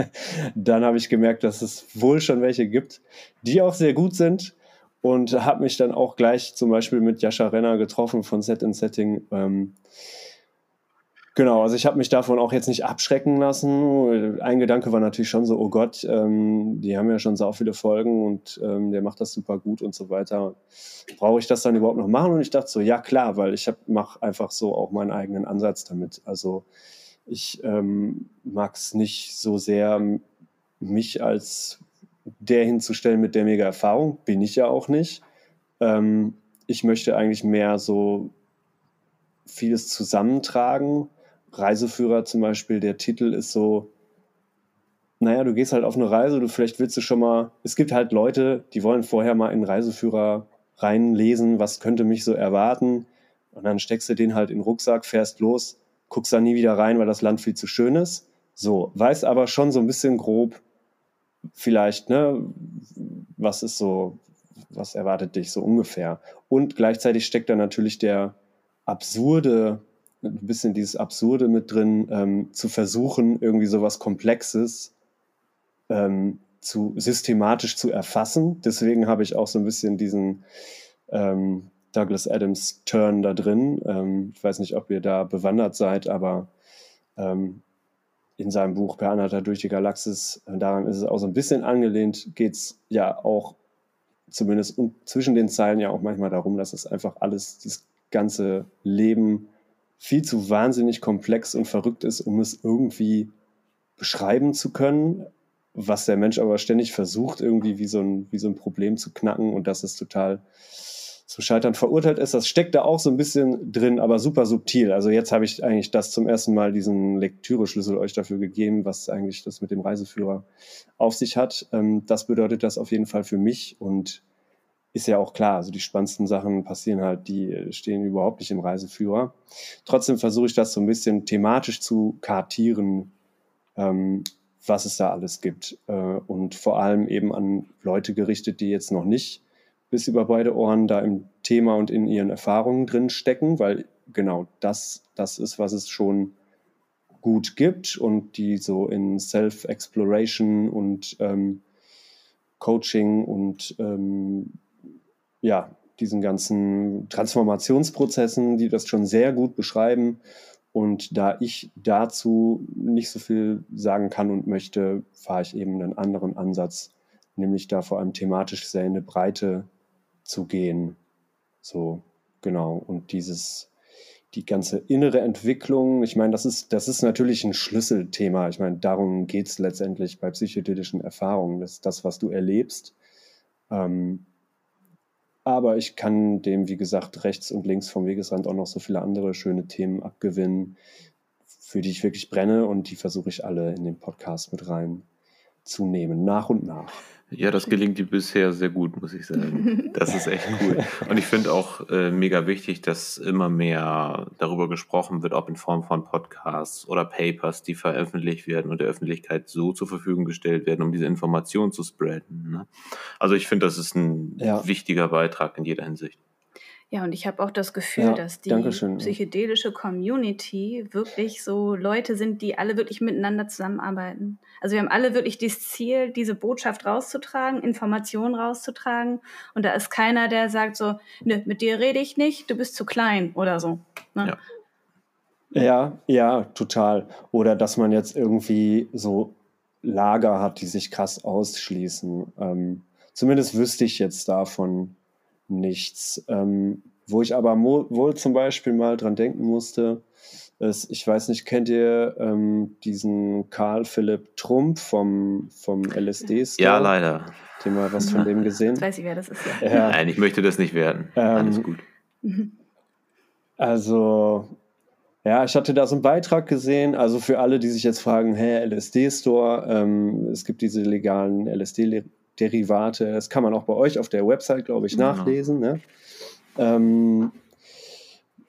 dann habe ich gemerkt, dass es wohl schon welche gibt, die auch sehr gut sind und habe mich dann auch gleich zum Beispiel mit Jascha Renner getroffen von Set and Setting. Ähm, Genau, also ich habe mich davon auch jetzt nicht abschrecken lassen. Ein Gedanke war natürlich schon so, oh Gott, ähm, die haben ja schon so viele Folgen und ähm, der macht das super gut und so weiter. Brauche ich das dann überhaupt noch machen? Und ich dachte so, ja klar, weil ich mache einfach so auch meinen eigenen Ansatz damit. Also ich ähm, mag es nicht so sehr, mich als der hinzustellen mit der mega Erfahrung. Bin ich ja auch nicht. Ähm, ich möchte eigentlich mehr so vieles zusammentragen. Reiseführer zum Beispiel, der Titel ist so, naja, du gehst halt auf eine Reise, du vielleicht willst du schon mal, es gibt halt Leute, die wollen vorher mal in Reiseführer reinlesen, was könnte mich so erwarten. Und dann steckst du den halt in den Rucksack, fährst los, guckst da nie wieder rein, weil das Land viel zu schön ist. So, weißt aber schon so ein bisschen grob, vielleicht, ne, was ist so, was erwartet dich so ungefähr. Und gleichzeitig steckt da natürlich der absurde, ein bisschen dieses Absurde mit drin, ähm, zu versuchen, irgendwie sowas Komplexes ähm, zu systematisch zu erfassen. Deswegen habe ich auch so ein bisschen diesen ähm, Douglas Adams Turn da drin. Ähm, ich weiß nicht, ob ihr da bewandert seid, aber ähm, in seinem Buch Per Anhalter durch die Galaxis, äh, daran ist es auch so ein bisschen angelehnt, geht es ja auch zumindest zwischen den Zeilen ja auch manchmal darum, dass es einfach alles, das ganze Leben viel zu wahnsinnig komplex und verrückt ist, um es irgendwie beschreiben zu können, was der Mensch aber ständig versucht, irgendwie wie so ein, wie so ein Problem zu knacken und das ist total zum Scheitern verurteilt ist. Das steckt da auch so ein bisschen drin, aber super subtil. Also jetzt habe ich eigentlich das zum ersten Mal diesen Lektüre-Schlüssel euch dafür gegeben, was eigentlich das mit dem Reiseführer auf sich hat. Ähm, das bedeutet das auf jeden Fall für mich und ist ja auch klar, also die spannendsten Sachen passieren halt, die stehen überhaupt nicht im Reiseführer. Trotzdem versuche ich das so ein bisschen thematisch zu kartieren, ähm, was es da alles gibt. Äh, und vor allem eben an Leute gerichtet, die jetzt noch nicht bis über beide Ohren da im Thema und in ihren Erfahrungen drin stecken, weil genau das, das ist, was es schon gut gibt und die so in Self-Exploration und ähm, Coaching und ähm, ja, diesen ganzen Transformationsprozessen, die das schon sehr gut beschreiben. Und da ich dazu nicht so viel sagen kann und möchte, fahre ich eben einen anderen Ansatz, nämlich da vor allem thematisch sehr in eine Breite zu gehen. So, genau. Und dieses, die ganze innere Entwicklung, ich meine, das ist, das ist natürlich ein Schlüsselthema. Ich meine, darum geht es letztendlich bei psychedelischen Erfahrungen. Das ist das, was du erlebst. Ähm, aber ich kann dem, wie gesagt, rechts und links vom Wegesrand auch noch so viele andere schöne Themen abgewinnen, für die ich wirklich brenne und die versuche ich alle in den Podcast mit reinzunehmen, nach und nach. Ja, das gelingt dir bisher sehr gut, muss ich sagen. Das ist echt cool. Und ich finde auch äh, mega wichtig, dass immer mehr darüber gesprochen wird, ob in Form von Podcasts oder Papers, die veröffentlicht werden und der Öffentlichkeit so zur Verfügung gestellt werden, um diese Information zu spreaden. Ne? Also ich finde, das ist ein ja. wichtiger Beitrag in jeder Hinsicht. Ja, und ich habe auch das Gefühl, ja, dass die psychedelische Community wirklich so Leute sind, die alle wirklich miteinander zusammenarbeiten. Also wir haben alle wirklich das Ziel, diese Botschaft rauszutragen, Informationen rauszutragen. Und da ist keiner, der sagt so, ne, mit dir rede ich nicht, du bist zu klein oder so. Ne? Ja. ja, ja, total. Oder dass man jetzt irgendwie so Lager hat, die sich krass ausschließen. Ähm, zumindest wüsste ich jetzt davon nichts. Ähm, wo ich aber wohl zum Beispiel mal dran denken musste, ist, ich weiß nicht, kennt ihr ähm, diesen Karl Philipp Trump vom, vom LSD? -Store? Ja, leider. Habt ihr mal was von dem gesehen? Jetzt weiß ich, wer das ist. Ja. Ja. Nein, ich möchte das nicht werden. Ähm, Alles gut. Also, ja, ich hatte da so einen Beitrag gesehen. Also für alle, die sich jetzt fragen, hä, LSD-Store, ähm, es gibt diese legalen LSD Derivate. Das kann man auch bei euch auf der Website, glaube ich, nachlesen. Ne? Ähm,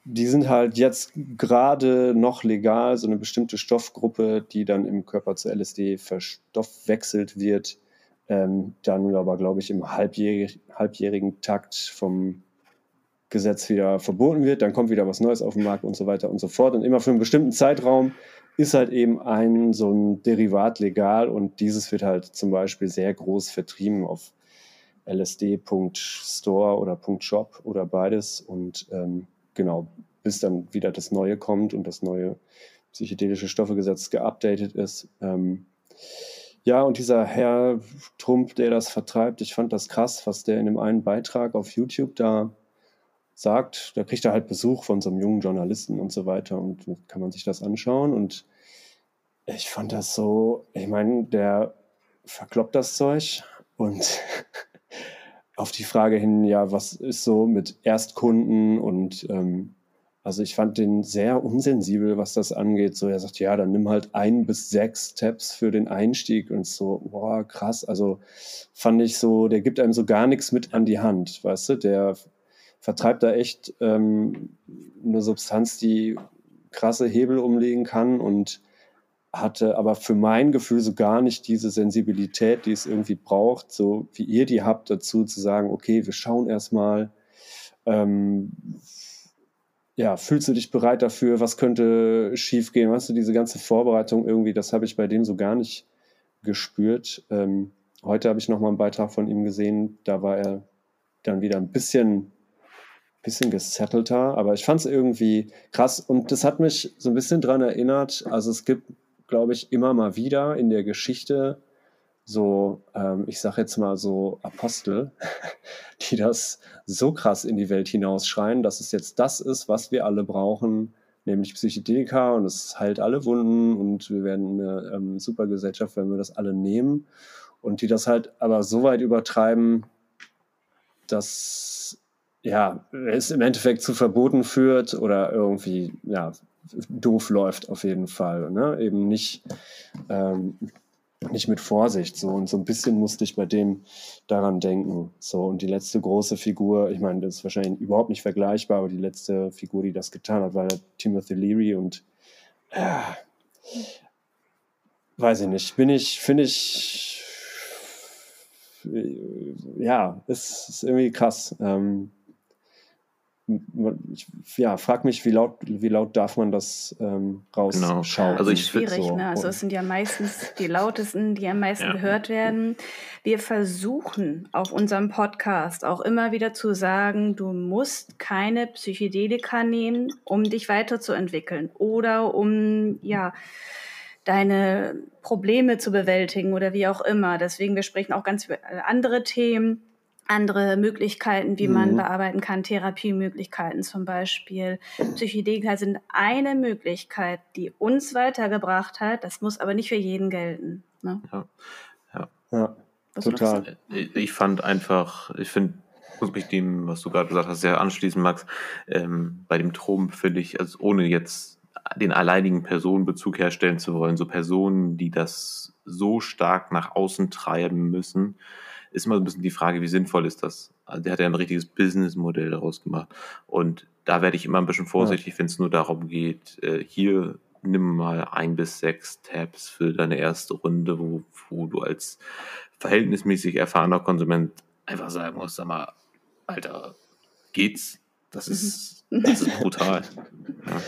die sind halt jetzt gerade noch legal, so eine bestimmte Stoffgruppe, die dann im Körper zu LSD verstoffwechselt wird, ähm, dann aber, glaube ich, im halbjährig, halbjährigen Takt vom Gesetz wieder verboten wird, dann kommt wieder was Neues auf den Markt und so weiter und so fort. Und immer für einen bestimmten Zeitraum ist halt eben ein so ein Derivat legal und dieses wird halt zum Beispiel sehr groß vertrieben auf lsd.store oder .shop oder beides und ähm, genau, bis dann wieder das Neue kommt und das neue psychedelische Stoffegesetz geupdatet ist. Ähm, ja, und dieser Herr Trump, der das vertreibt, ich fand das krass, was der in dem einen Beitrag auf YouTube da sagt, da kriegt er halt Besuch von so einem jungen Journalisten und so weiter und kann man sich das anschauen. Und ich fand das so, ich meine, der verkloppt das Zeug und auf die Frage hin, ja, was ist so mit Erstkunden und ähm, Also ich fand den sehr unsensibel, was das angeht. So, er sagt, ja, dann nimm halt ein bis sechs Tabs für den Einstieg und so, boah, krass. Also fand ich so, der gibt einem so gar nichts mit an die Hand, weißt du? Der vertreibt da echt ähm, eine Substanz, die krasse Hebel umlegen kann und hatte aber für mein Gefühl so gar nicht diese Sensibilität, die es irgendwie braucht, so wie ihr die habt, dazu zu sagen, okay, wir schauen erstmal, ähm, ja, fühlst du dich bereit dafür? Was könnte schiefgehen? Weißt du, diese ganze Vorbereitung irgendwie, das habe ich bei dem so gar nicht gespürt. Ähm, heute habe ich noch mal einen Beitrag von ihm gesehen, da war er dann wieder ein bisschen, bisschen gesettelter, aber ich fand es irgendwie krass. Und das hat mich so ein bisschen daran erinnert, also es gibt, glaube ich, immer mal wieder in der Geschichte so, ähm, ich sage jetzt mal so Apostel, die das so krass in die Welt hinausschreien, dass es jetzt das ist, was wir alle brauchen, nämlich Psychedelika. Und es heilt alle Wunden. Und wir werden eine ähm, super Gesellschaft, wenn wir das alle nehmen. Und die das halt aber so weit übertreiben, dass ja, es im Endeffekt zu Verboten führt oder irgendwie ja, doof läuft auf jeden Fall. Ne? Eben nicht ähm, nicht mit Vorsicht. So und so ein bisschen musste ich bei dem daran denken. So und die letzte große Figur, ich meine, das ist wahrscheinlich überhaupt nicht vergleichbar, aber die letzte Figur, die das getan hat, war Timothy Leary und äh, weiß ich nicht, bin ich, finde ich, ja, es ist irgendwie krass. Ähm, ich ja, frag mich, wie laut, wie laut darf man das ähm, rausschauen? Genau. Also ich schwierig, so. ne? Also es sind ja meistens die lautesten, die am meisten ja. gehört werden. Wir versuchen auf unserem Podcast auch immer wieder zu sagen, du musst keine Psychedelika nehmen, um dich weiterzuentwickeln oder um ja deine Probleme zu bewältigen oder wie auch immer. Deswegen wir sprechen auch ganz über andere Themen andere Möglichkeiten, wie man mhm. bearbeiten kann, Therapiemöglichkeiten zum Beispiel. Psychedelika sind eine Möglichkeit, die uns weitergebracht hat. Das muss aber nicht für jeden gelten. Ne? Ja, ja. ja total. Ich fand einfach, ich finde, muss mich dem, was du gerade gesagt hast, sehr anschließen, Max. Ähm, bei dem Trom finde ich, also ohne jetzt den alleinigen Personenbezug herstellen zu wollen, so Personen, die das so stark nach außen treiben müssen, ist immer so ein bisschen die Frage, wie sinnvoll ist das? Also der hat ja ein richtiges Businessmodell daraus gemacht. Und da werde ich immer ein bisschen vorsichtig, ja. wenn es nur darum geht, äh, hier nimm mal ein bis sechs Tabs für deine erste Runde, wo, wo du als verhältnismäßig erfahrener Konsument einfach sagen musst, sag mal, Alter, geht's? Das ist, mhm. das ist brutal. Ja.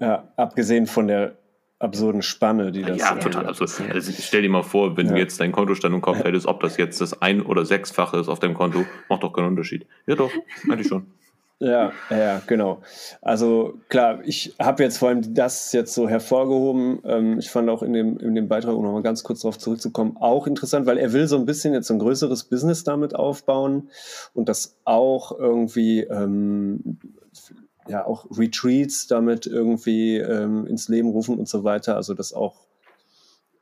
ja, abgesehen von der absurden Spanne, die das Ja, total absurd. Also stell dir mal vor, wenn ja. du jetzt dein Kontostand im Kopf hättest, ob das jetzt das ein- oder sechsfache ist auf deinem Konto, macht doch keinen Unterschied. Ja, doch, eigentlich schon. Ja, ja, genau. Also klar, ich habe jetzt vor allem das jetzt so hervorgehoben. Ähm, ich fand auch in dem, in dem Beitrag, um nochmal ganz kurz darauf zurückzukommen, auch interessant, weil er will so ein bisschen jetzt ein größeres Business damit aufbauen und das auch irgendwie ähm, ja auch Retreats damit irgendwie ähm, ins Leben rufen und so weiter. Also das auch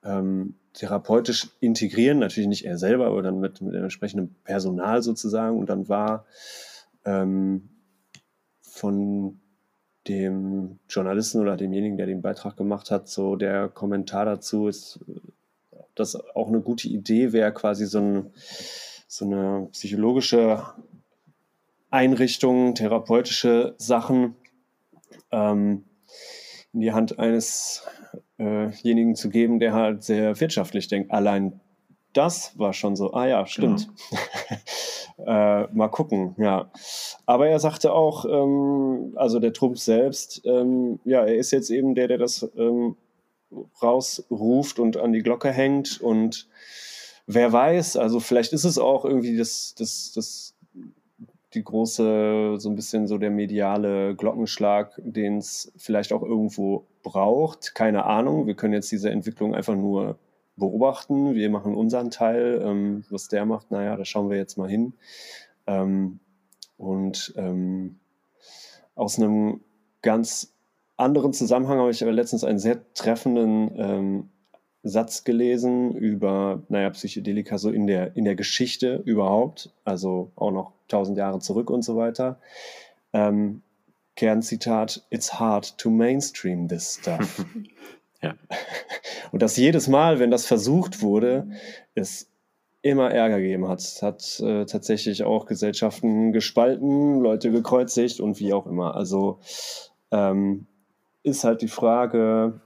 ähm, therapeutisch integrieren, natürlich nicht er selber, aber dann mit, mit entsprechendem Personal sozusagen. Und dann war ähm, von dem Journalisten oder demjenigen, der den Beitrag gemacht hat, so der Kommentar dazu ist, dass auch eine gute Idee wäre, quasi so, ein, so eine psychologische Einrichtungen, therapeutische Sachen ähm, in die Hand einesjenigen äh zu geben, der halt sehr wirtschaftlich denkt. Allein das war schon so, ah ja, stimmt. Genau. äh, mal gucken, ja. Aber er sagte auch, ähm, also der Trump selbst, ähm, ja, er ist jetzt eben der, der das ähm, rausruft und an die Glocke hängt und wer weiß, also vielleicht ist es auch irgendwie das, das, das die große, so ein bisschen so der mediale Glockenschlag, den es vielleicht auch irgendwo braucht. Keine Ahnung. Wir können jetzt diese Entwicklung einfach nur beobachten. Wir machen unseren Teil. Ähm, was der macht, naja, da schauen wir jetzt mal hin. Ähm, und ähm, aus einem ganz anderen Zusammenhang habe ich aber letztens einen sehr treffenden ähm, Satz gelesen über, naja, Psychedelika so in der, in der Geschichte überhaupt, also auch noch tausend Jahre zurück und so weiter. Ähm, Kernzitat, it's hard to mainstream this stuff. Ja. Und dass jedes Mal, wenn das versucht wurde, es immer Ärger gegeben hat. Es hat äh, tatsächlich auch Gesellschaften gespalten, Leute gekreuzigt und wie auch immer. Also ähm, ist halt die Frage,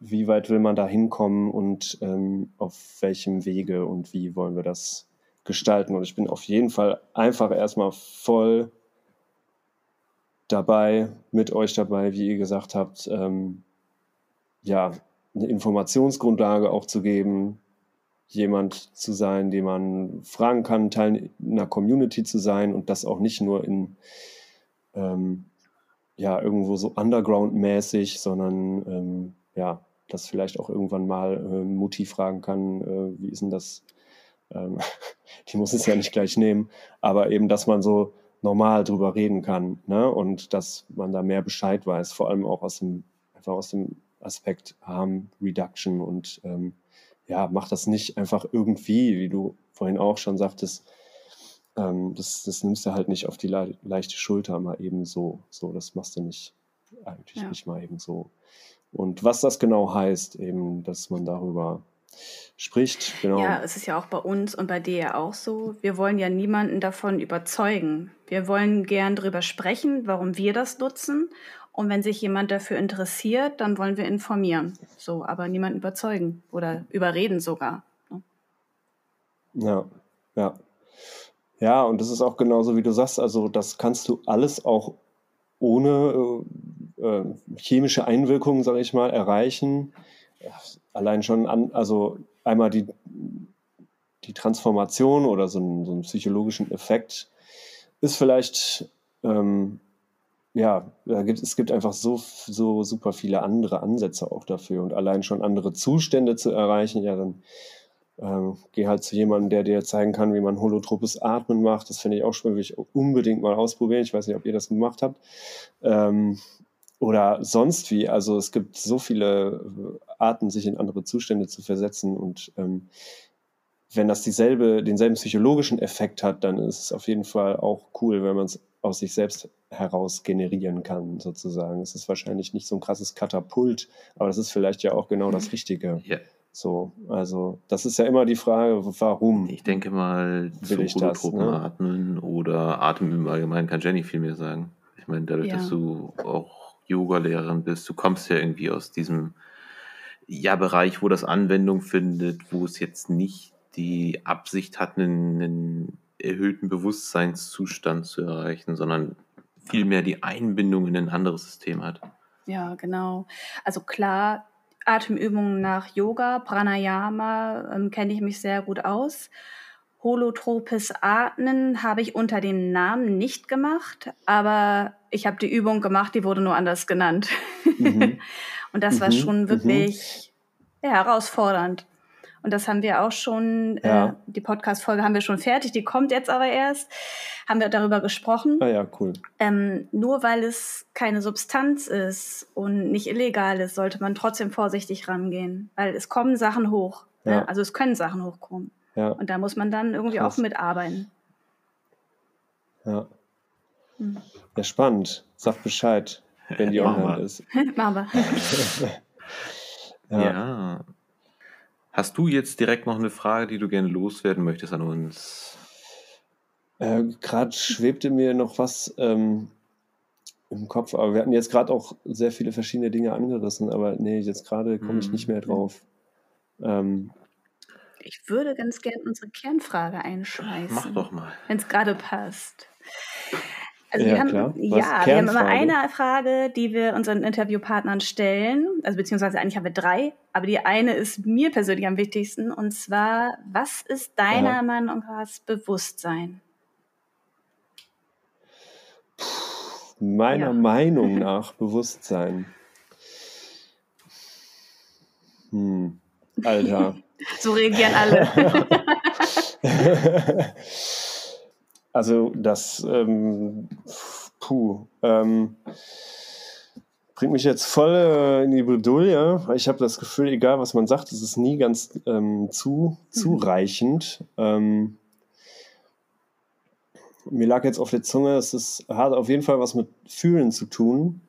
wie weit will man da hinkommen und ähm, auf welchem Wege und wie wollen wir das gestalten. Und ich bin auf jeden Fall einfach erstmal voll dabei, mit euch dabei, wie ihr gesagt habt, ähm, ja, eine Informationsgrundlage auch zu geben, jemand zu sein, den man fragen kann, Teil einer Community zu sein und das auch nicht nur in ähm, ja irgendwo so underground-mäßig, sondern ähm, ja, das vielleicht auch irgendwann mal äh, Mutti fragen kann, äh, wie ist denn das? Ähm, die muss es ja nicht gleich nehmen, aber eben, dass man so normal drüber reden kann ne? und dass man da mehr Bescheid weiß, vor allem auch aus dem, einfach aus dem Aspekt Harm Reduction und ähm, ja, mach das nicht einfach irgendwie, wie du vorhin auch schon sagtest, ähm, das, das nimmst du halt nicht auf die le leichte Schulter mal eben so. So, das machst du nicht, eigentlich ja. nicht mal eben so. Und was das genau heißt, eben, dass man darüber spricht. Genau. Ja, es ist ja auch bei uns und bei dir ja auch so. Wir wollen ja niemanden davon überzeugen. Wir wollen gern darüber sprechen, warum wir das nutzen und wenn sich jemand dafür interessiert, dann wollen wir informieren. So, aber niemanden überzeugen oder überreden sogar. Ne? Ja, ja. Ja, und das ist auch genauso, wie du sagst. Also, das kannst du alles auch ohne äh, chemische Einwirkungen, sage ich mal, erreichen. Allein schon an, also einmal die, die Transformation oder so einen, so einen psychologischen Effekt ist vielleicht ähm, ja, gibt, es gibt einfach so, so super viele andere Ansätze auch dafür und allein schon andere Zustände zu erreichen, ja, dann ähm, geh halt zu jemandem, der dir zeigen kann, wie man holotropes Atmen macht. Das finde ich auch schon, will ich unbedingt mal ausprobieren. Ich weiß nicht, ob ihr das gemacht habt. Ähm, oder sonst wie. Also es gibt so viele Arten, sich in andere Zustände zu versetzen und ähm, wenn das dieselbe, denselben psychologischen Effekt hat, dann ist es auf jeden Fall auch cool, wenn man es aus sich selbst heraus generieren kann, sozusagen. Es ist wahrscheinlich nicht so ein krasses Katapult, aber das ist vielleicht ja auch genau das. Richtige. Ja. So, also das ist ja immer die Frage, warum. Ich denke mal, will ich das, ne? atmen oder Atemüben allgemein kann Jenny viel mehr sagen. Ich meine, dadurch, ja. dass du auch Yoga-Lehrerin bist, du kommst ja irgendwie aus diesem ja, Bereich, wo das Anwendung findet, wo es jetzt nicht die Absicht hat, einen, einen erhöhten Bewusstseinszustand zu erreichen, sondern vielmehr die Einbindung in ein anderes System hat. Ja, genau. Also klar, Atemübungen nach Yoga, Pranayama ähm, kenne ich mich sehr gut aus. Holotropes Atmen habe ich unter dem Namen nicht gemacht, aber ich habe die Übung gemacht, die wurde nur anders genannt. Mhm. Und das mhm. war schon mhm. wirklich mhm. ja, herausfordernd. Und das haben wir auch schon, äh, ja. äh, die Podcast-Folge haben wir schon fertig, die kommt jetzt aber erst. Haben wir darüber gesprochen. Ah ja, cool. Ähm, nur weil es keine Substanz ist und nicht illegal ist, sollte man trotzdem vorsichtig rangehen. Weil es kommen Sachen hoch. Ja. Ne? Also es können Sachen hochkommen. Ja. Und da muss man dann irgendwie Krass. auch mitarbeiten. Ja. Hm. Ja, spannend. Sag Bescheid, wenn die online ist. Machen wir. ja. ja. Hast du jetzt direkt noch eine Frage, die du gerne loswerden möchtest an uns? Äh, gerade schwebte mir noch was ähm, im Kopf, aber wir hatten jetzt gerade auch sehr viele verschiedene Dinge angerissen, aber nee, jetzt gerade komme ich nicht mehr drauf. Ähm, ich würde ganz gerne unsere Kernfrage einschmeißen. Mach doch mal. Wenn es gerade passt. Also ja, wir haben, klar. ja, wir haben immer eine Frage, die wir unseren Interviewpartnern stellen. Also beziehungsweise eigentlich haben wir drei, aber die eine ist mir persönlich am wichtigsten. Und zwar, was ist deiner ja. Meinung nach Bewusstsein? Meiner ja. Meinung nach Bewusstsein. Hm. Alter. so reagieren alle. Also das, ähm, puh, ähm, bringt mich jetzt voll äh, in die Bredouille, ich habe das Gefühl, egal was man sagt, es ist nie ganz ähm, zu, mhm. zureichend. Ähm, mir lag jetzt auf der Zunge, es ist, hat auf jeden Fall was mit Fühlen zu tun.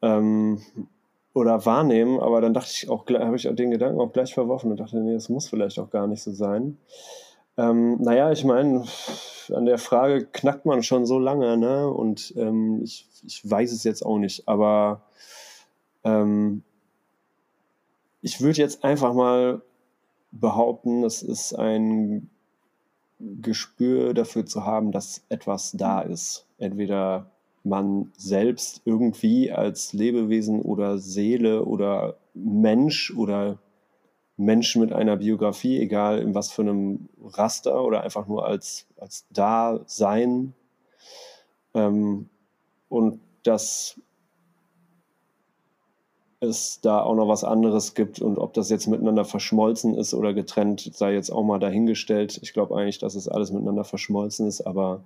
Ähm, oder wahrnehmen, aber dann dachte ich auch, habe ich den Gedanken auch gleich verworfen und dachte, nee, das muss vielleicht auch gar nicht so sein. Ähm, naja, ich meine, an der Frage knackt man schon so lange, ne? Und ähm, ich, ich weiß es jetzt auch nicht, aber ähm, ich würde jetzt einfach mal behaupten, es ist ein Gespür dafür zu haben, dass etwas da ist. Entweder man selbst irgendwie als Lebewesen oder Seele oder Mensch oder Mensch mit einer Biografie, egal in was für einem Raster oder einfach nur als, als Dasein. Ähm, und dass es da auch noch was anderes gibt und ob das jetzt miteinander verschmolzen ist oder getrennt, sei jetzt auch mal dahingestellt. Ich glaube eigentlich, dass es alles miteinander verschmolzen ist, aber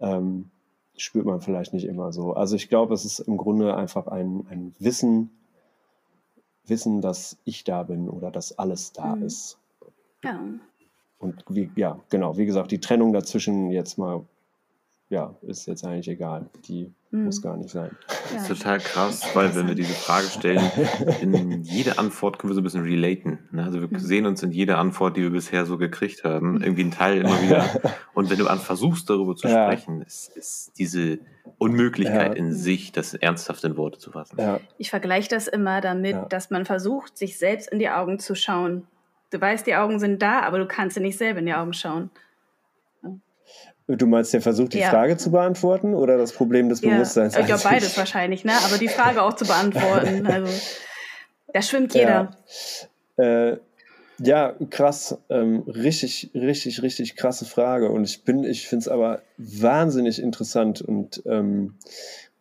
ähm, spürt man vielleicht nicht immer so. Also ich glaube, es ist im Grunde einfach ein, ein Wissen, wissen, dass ich da bin oder dass alles da mhm. ist. Ja. Und wie, ja, genau, wie gesagt, die Trennung dazwischen jetzt mal, ja, ist jetzt eigentlich egal. Die mhm. muss gar nicht sein. Das ist total krass, weil wenn wir diese Frage stellen, in jede Antwort können wir so ein bisschen relaten. Ne? Also wir mhm. sehen uns in jeder Antwort, die wir bisher so gekriegt haben, irgendwie ein Teil immer wieder. Und wenn du an versuchst, darüber zu ja. sprechen, ist, ist diese Unmöglichkeit ja. in sich, das ernsthaft in Worte zu fassen. Ja. Ich vergleiche das immer damit, dass man versucht, sich selbst in die Augen zu schauen. Du weißt, die Augen sind da, aber du kannst dir nicht selber in die Augen schauen. Du meinst der Versuch, die ja. Frage zu beantworten oder das Problem des Bewusstseins? Ja, ich glaube beides wahrscheinlich, ne? aber die Frage auch zu beantworten. Also, da schwimmt jeder. Ja, äh, ja krass. Ähm, richtig, richtig, richtig krasse Frage. Und ich bin, ich finde es aber wahnsinnig interessant und ähm,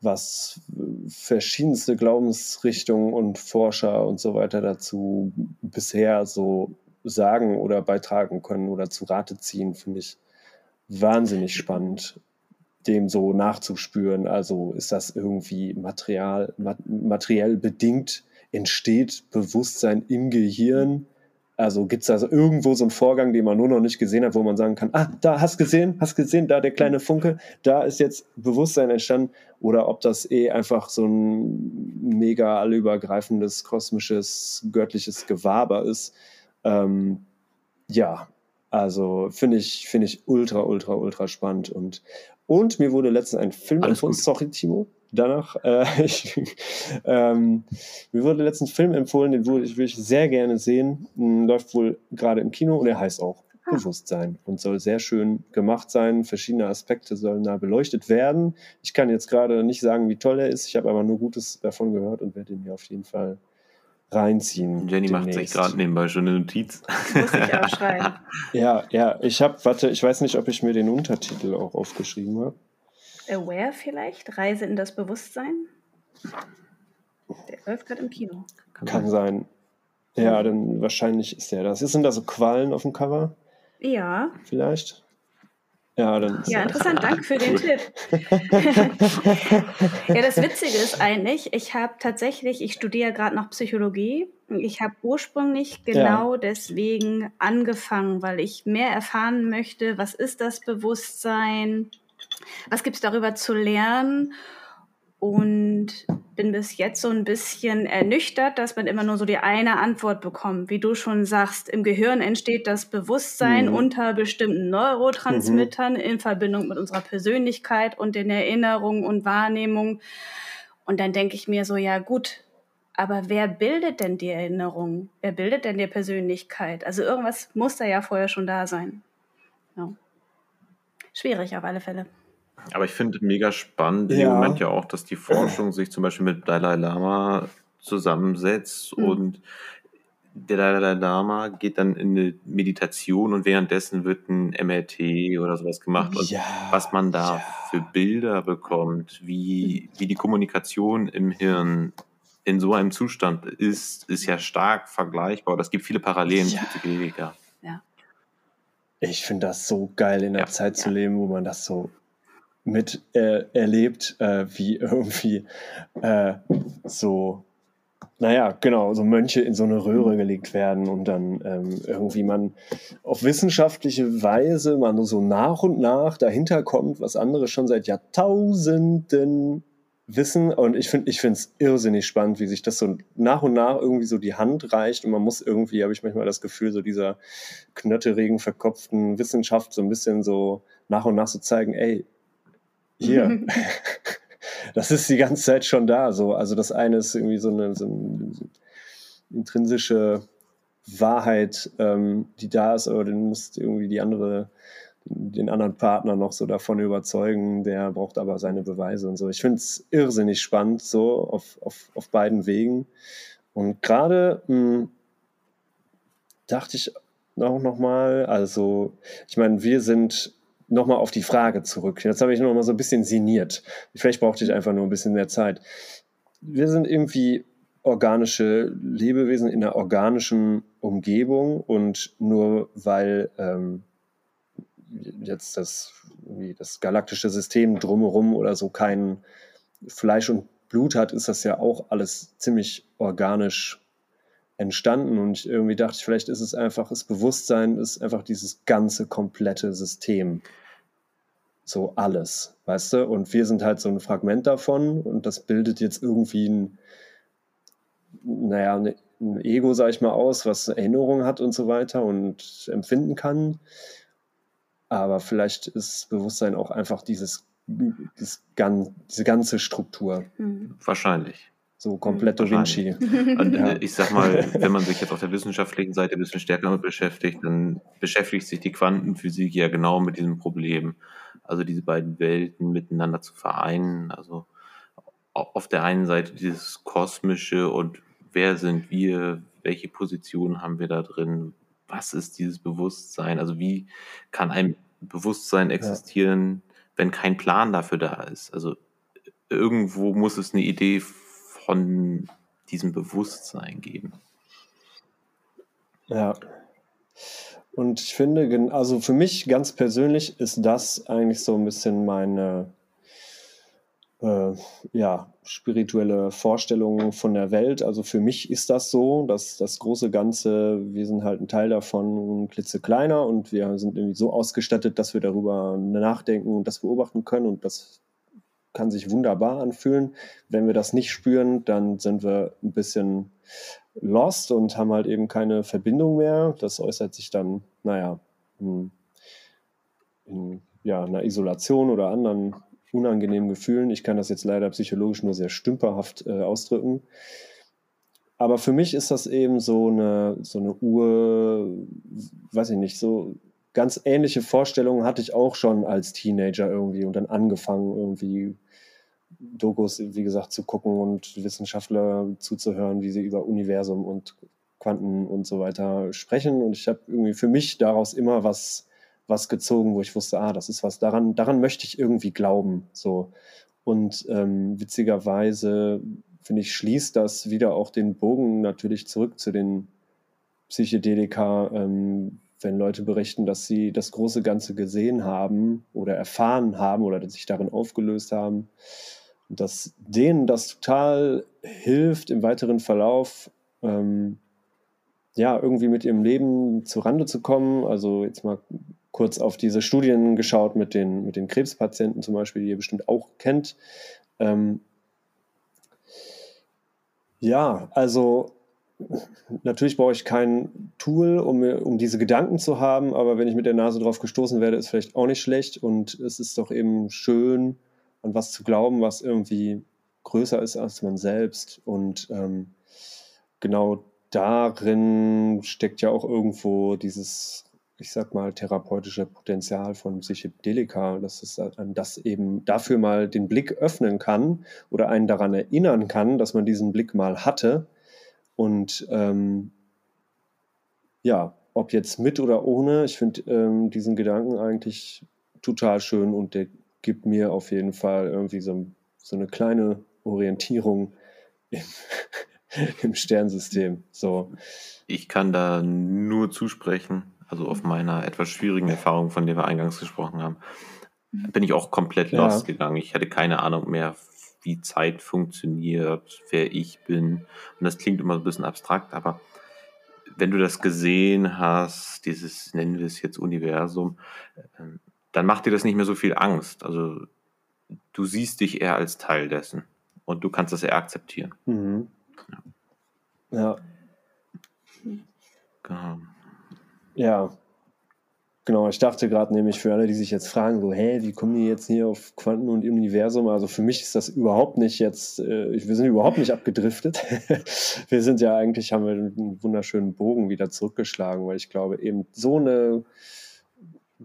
was verschiedenste Glaubensrichtungen und Forscher und so weiter dazu bisher so sagen oder beitragen können oder zu Rate ziehen, finde ich wahnsinnig spannend, dem so nachzuspüren. Also ist das irgendwie material, materiell bedingt, entsteht Bewusstsein im Gehirn? Also gibt es also irgendwo so einen Vorgang, den man nur noch nicht gesehen hat, wo man sagen kann, ah, da hast gesehen, hast gesehen, da der kleine Funke, da ist jetzt Bewusstsein entstanden. Oder ob das eh einfach so ein mega allübergreifendes, kosmisches, göttliches Gewaber ist. Ähm, ja, also finde ich, finde ich ultra, ultra, ultra spannend. Und, und mir wurde letztens ein Film Alles empfohlen. Gut. Sorry, Timo. Danach, äh, ich, ähm, mir wurde letztens ein Film empfohlen, den würde ich, würde ich sehr gerne sehen. Hm, läuft wohl gerade im Kino und er heißt auch ah. Bewusstsein und soll sehr schön gemacht sein. Verschiedene Aspekte sollen da beleuchtet werden. Ich kann jetzt gerade nicht sagen, wie toll er ist. Ich habe aber nur Gutes davon gehört und werde ihn mir auf jeden Fall reinziehen. Jenny demnächst. macht sich gerade nebenbei schon eine Notiz. Muss ich auch schreiben. ja, ja, ich habe, warte, ich weiß nicht, ob ich mir den Untertitel auch aufgeschrieben habe. Aware vielleicht? Reise in das Bewusstsein? Der läuft gerade im Kino. Kann, Kann sein. Ja, dann wahrscheinlich ist der das. Sind da so Qualen auf dem Cover? Ja. Vielleicht? Ja, dann ja interessant, danke für den Tipp. ja, das Witzige ist eigentlich, ich habe tatsächlich, ich studiere gerade noch Psychologie. Ich habe ursprünglich genau ja. deswegen angefangen, weil ich mehr erfahren möchte, was ist das Bewusstsein, was gibt es darüber zu lernen und bin bis jetzt so ein bisschen ernüchtert, dass man immer nur so die eine Antwort bekommt. Wie du schon sagst, im Gehirn entsteht das Bewusstsein mhm. unter bestimmten Neurotransmittern mhm. in Verbindung mit unserer Persönlichkeit und den Erinnerungen und Wahrnehmungen. Und dann denke ich mir so, ja gut, aber wer bildet denn die Erinnerung? Wer bildet denn die Persönlichkeit? Also irgendwas muss da ja vorher schon da sein. Ja. Schwierig auf alle Fälle. Aber ich finde mega spannend ja. im Moment ja auch, dass die Forschung sich zum Beispiel mit Dalai Lama zusammensetzt mhm. und der Dalai Lama geht dann in eine Meditation und währenddessen wird ein MRT oder sowas gemacht und ja, was man da ja. für Bilder bekommt, wie, wie die Kommunikation im Hirn in so einem Zustand ist, ist ja stark vergleichbar. Das gibt viele Parallelen ja. zu Psychedelika. Ja. Ich finde das so geil, in der Zeit zu leben, wo man das so mit äh, erlebt, äh, wie irgendwie äh, so naja, genau, so Mönche in so eine Röhre gelegt werden und dann ähm, irgendwie man auf wissenschaftliche Weise man so nach und nach dahinter kommt, was andere schon seit Jahrtausenden wissen. Und ich finde ich finde es irrsinnig spannend, wie sich das so nach und nach irgendwie so die Hand reicht und man muss irgendwie, habe ich manchmal das Gefühl, so dieser knötterigen, verkopften Wissenschaft so ein bisschen so nach und nach so zeigen, ey, hier. das ist die ganze Zeit schon da. So. Also das eine ist irgendwie so eine, so eine intrinsische Wahrheit, ähm, die da ist, aber dann muss irgendwie die andere, den anderen Partner noch so davon überzeugen, der braucht aber seine Beweise und so. Ich finde es irrsinnig spannend, so auf, auf, auf beiden Wegen. Und gerade hm, dachte ich auch nochmal, also ich meine, wir sind nochmal auf die Frage zurück. Jetzt habe ich nochmal so ein bisschen sinniert. Vielleicht brauchte ich einfach nur ein bisschen mehr Zeit. Wir sind irgendwie organische Lebewesen in einer organischen Umgebung und nur weil ähm, jetzt das, das galaktische System drumherum oder so kein Fleisch und Blut hat, ist das ja auch alles ziemlich organisch entstanden und irgendwie dachte ich, vielleicht ist es einfach, das Bewusstsein ist einfach dieses ganze komplette System. So alles, weißt du? Und wir sind halt so ein Fragment davon und das bildet jetzt irgendwie ein, naja, ein Ego, sag ich mal, aus, was Erinnerungen hat und so weiter und empfinden kann. Aber vielleicht ist Bewusstsein auch einfach dieses, dieses diese ganze Struktur. Mhm. Wahrscheinlich. So komplett Da Vinci. Und, ja. Ich sag mal, wenn man sich jetzt auf der wissenschaftlichen Seite ein bisschen stärker damit beschäftigt, dann beschäftigt sich die Quantenphysik ja genau mit diesem Problem. Also diese beiden Welten miteinander zu vereinen. Also auf der einen Seite dieses kosmische und wer sind wir, welche Position haben wir da drin, was ist dieses Bewusstsein, also wie kann ein Bewusstsein existieren, ja. wenn kein Plan dafür da ist. Also irgendwo muss es eine Idee von diesem Bewusstsein geben. Ja. Und ich finde, also für mich ganz persönlich ist das eigentlich so ein bisschen meine äh, ja, spirituelle Vorstellung von der Welt. Also für mich ist das so, dass das große Ganze, wir sind halt ein Teil davon, klitzekleiner und wir sind irgendwie so ausgestattet, dass wir darüber nachdenken und das beobachten können und das kann sich wunderbar anfühlen. Wenn wir das nicht spüren, dann sind wir ein bisschen lost und haben halt eben keine Verbindung mehr. Das äußert sich dann, naja, in, in ja, einer Isolation oder anderen unangenehmen Gefühlen. Ich kann das jetzt leider psychologisch nur sehr stümperhaft äh, ausdrücken. Aber für mich ist das eben so eine, so eine Ur, weiß ich nicht, so ganz ähnliche Vorstellungen hatte ich auch schon als Teenager irgendwie und dann angefangen, irgendwie Dokus, wie gesagt, zu gucken und Wissenschaftler zuzuhören, wie sie über Universum und Quanten und so weiter sprechen. Und ich habe irgendwie für mich daraus immer was was gezogen, wo ich wusste, ah, das ist was, daran, daran möchte ich irgendwie glauben. So. Und ähm, witzigerweise, finde ich, schließt das wieder auch den Bogen natürlich zurück zu den Psychedelika, ähm, wenn Leute berichten, dass sie das große Ganze gesehen haben oder erfahren haben oder sich darin aufgelöst haben, dass denen das total hilft im weiteren Verlauf, ähm, ja, irgendwie mit ihrem Leben zurande zu kommen. Also jetzt mal kurz auf diese Studien geschaut mit den, mit den Krebspatienten zum Beispiel, die ihr bestimmt auch kennt. Ähm, ja, also natürlich brauche ich kein Tool, um, um diese Gedanken zu haben, aber wenn ich mit der Nase drauf gestoßen werde, ist vielleicht auch nicht schlecht und es ist doch eben schön, an was zu glauben, was irgendwie größer ist als man selbst und ähm, genau darin steckt ja auch irgendwo dieses ich sag mal, therapeutische Potenzial von Psychedelika, dass es das eben dafür mal den Blick öffnen kann oder einen daran erinnern kann, dass man diesen Blick mal hatte. Und ähm, ja, ob jetzt mit oder ohne, ich finde ähm, diesen Gedanken eigentlich total schön und der gibt mir auf jeden Fall irgendwie so, so eine kleine Orientierung im, im Sternsystem. So. Ich kann da nur zusprechen also auf meiner etwas schwierigen Erfahrung, von der wir eingangs gesprochen haben, bin ich auch komplett ja. lost gegangen. Ich hatte keine Ahnung mehr, wie Zeit funktioniert, wer ich bin. Und das klingt immer ein bisschen abstrakt, aber wenn du das gesehen hast, dieses, nennen wir es jetzt Universum, ähm, dann macht dir das nicht mehr so viel Angst. Also du siehst dich eher als Teil dessen und du kannst das eher akzeptieren. Mhm. Ja. ja. Genau. Ja, Genau, ich dachte gerade nämlich für alle, die sich jetzt fragen, so, hä, wie kommen die jetzt hier auf Quanten und Universum? Also für mich ist das überhaupt nicht jetzt, äh, wir sind überhaupt nicht abgedriftet. wir sind ja eigentlich, haben wir einen wunderschönen Bogen wieder zurückgeschlagen, weil ich glaube, eben so eine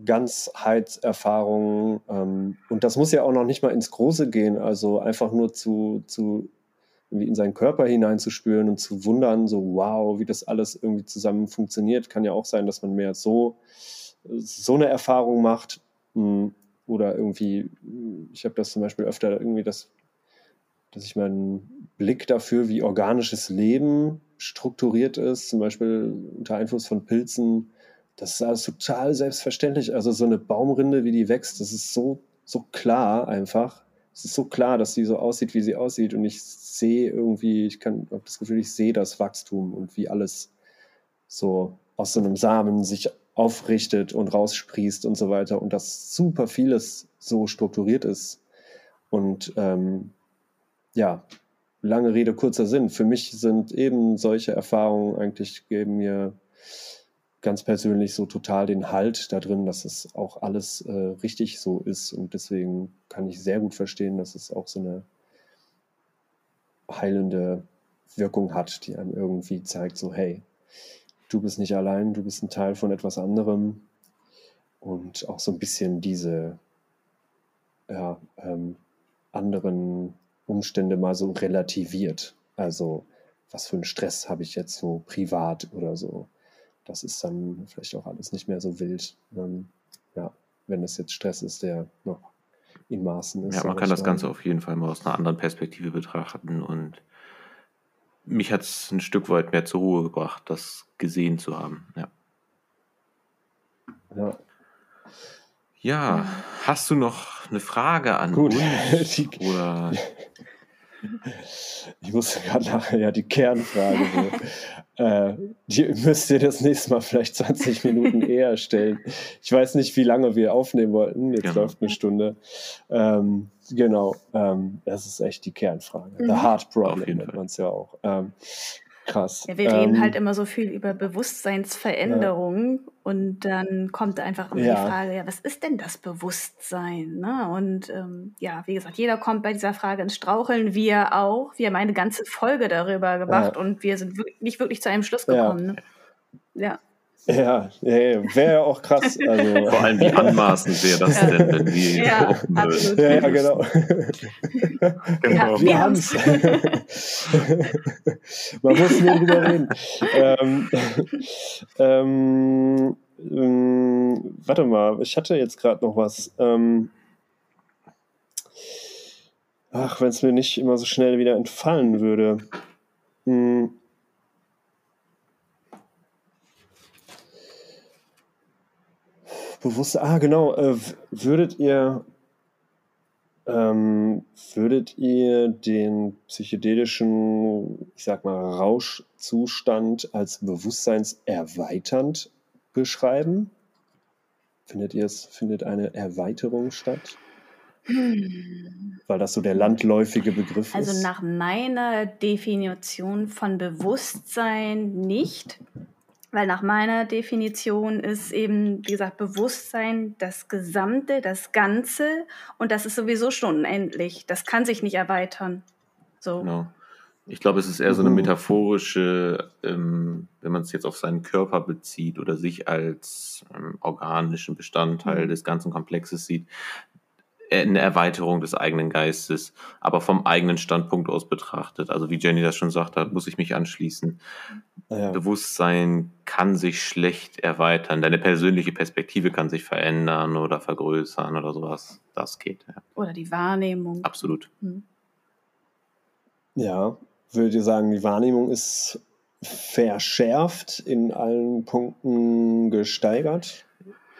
Ganzheitserfahrung, ähm, und das muss ja auch noch nicht mal ins Große gehen, also einfach nur zu, zu in seinen Körper hineinzuspüren und zu wundern, so wow, wie das alles irgendwie zusammen funktioniert, kann ja auch sein, dass man mehr so so eine Erfahrung macht hm, oder irgendwie, ich habe das zum Beispiel öfter irgendwie, das, dass ich meinen Blick dafür, wie organisches Leben strukturiert ist, zum Beispiel unter Einfluss von Pilzen, das ist alles total selbstverständlich. Also so eine Baumrinde, wie die wächst, das ist so, so klar einfach. Es ist so klar, dass sie so aussieht, wie sie aussieht. Und ich sehe irgendwie, ich kann habe das Gefühl, ich sehe das Wachstum und wie alles so aus so einem Samen sich aufrichtet und raussprießt und so weiter und dass super vieles so strukturiert ist. Und ähm, ja, lange Rede, kurzer Sinn. Für mich sind eben solche Erfahrungen eigentlich geben mir ganz persönlich so total den Halt da drin, dass es auch alles äh, richtig so ist. Und deswegen kann ich sehr gut verstehen, dass es auch so eine heilende Wirkung hat, die einem irgendwie zeigt, so hey, du bist nicht allein, du bist ein Teil von etwas anderem und auch so ein bisschen diese ja, ähm, anderen Umstände mal so relativiert. Also was für einen Stress habe ich jetzt so privat oder so. Das ist dann vielleicht auch alles nicht mehr so wild. Ähm, ja, wenn es jetzt Stress ist, der noch in Maßen ist. Ja, man kann das Ganze auf jeden Fall mal aus einer anderen Perspektive betrachten und mich hat es ein Stück weit mehr zur Ruhe gebracht, das gesehen zu haben. Ja. Ja. Ja, hast du noch eine Frage an Gut. uns? Die, oder? Ich muss gerade nachher ja die Kernfrage. So. äh, die müsst ihr das nächste Mal vielleicht 20 Minuten eher stellen. Ich weiß nicht, wie lange wir aufnehmen wollten. Jetzt genau. läuft eine Stunde. Ähm, genau, ähm, das ist echt die Kernfrage. Mhm. The Hard Problem nennt man es ja auch. Ähm, krass. Ja, wir reden halt ähm, immer so viel über Bewusstseinsveränderungen ja. und dann kommt einfach immer ja. die Frage, ja, was ist denn das Bewusstsein? Ne? Und ähm, ja, wie gesagt, jeder kommt bei dieser Frage ins Straucheln, wir auch. Wir haben eine ganze Folge darüber gemacht und wir sind wirklich, nicht wirklich zu einem Schluss gekommen. Ne? Ja. Ja, ja wäre ja auch krass. Also. Vor allem, wie anmaßend wäre das denn, wenn wir ja, absolut. Ja, ja, genau. genau. Ja, wir haben es. Man muss nur drüber reden. Ähm, ähm, ähm, warte mal, ich hatte jetzt gerade noch was. Ähm, ach, wenn es mir nicht immer so schnell wieder entfallen würde. Hm. Bewusste, ah genau, äh, würdet ihr ähm, würdet ihr den psychedelischen, ich sag mal, Rauschzustand als bewusstseinserweiternd beschreiben? Findet ihr es, findet eine Erweiterung statt? Hm. Weil das so der landläufige Begriff also ist. Also nach meiner Definition von Bewusstsein nicht. Weil nach meiner Definition ist eben, wie gesagt, Bewusstsein das Gesamte, das Ganze und das ist sowieso schon unendlich. Das kann sich nicht erweitern. So. Genau. Ich glaube, es ist eher so eine mhm. metaphorische, ähm, wenn man es jetzt auf seinen Körper bezieht oder sich als ähm, organischen Bestandteil mhm. des ganzen Komplexes sieht, eine Erweiterung des eigenen Geistes, aber vom eigenen Standpunkt aus betrachtet. Also wie Jenny das schon sagt, da muss ich mich anschließen. Ja. Bewusstsein kann sich schlecht erweitern. Deine persönliche Perspektive kann sich verändern oder vergrößern oder sowas. Das geht. Ja. Oder die Wahrnehmung. Absolut. Hm. Ja, würde ihr sagen, die Wahrnehmung ist verschärft, in allen Punkten gesteigert?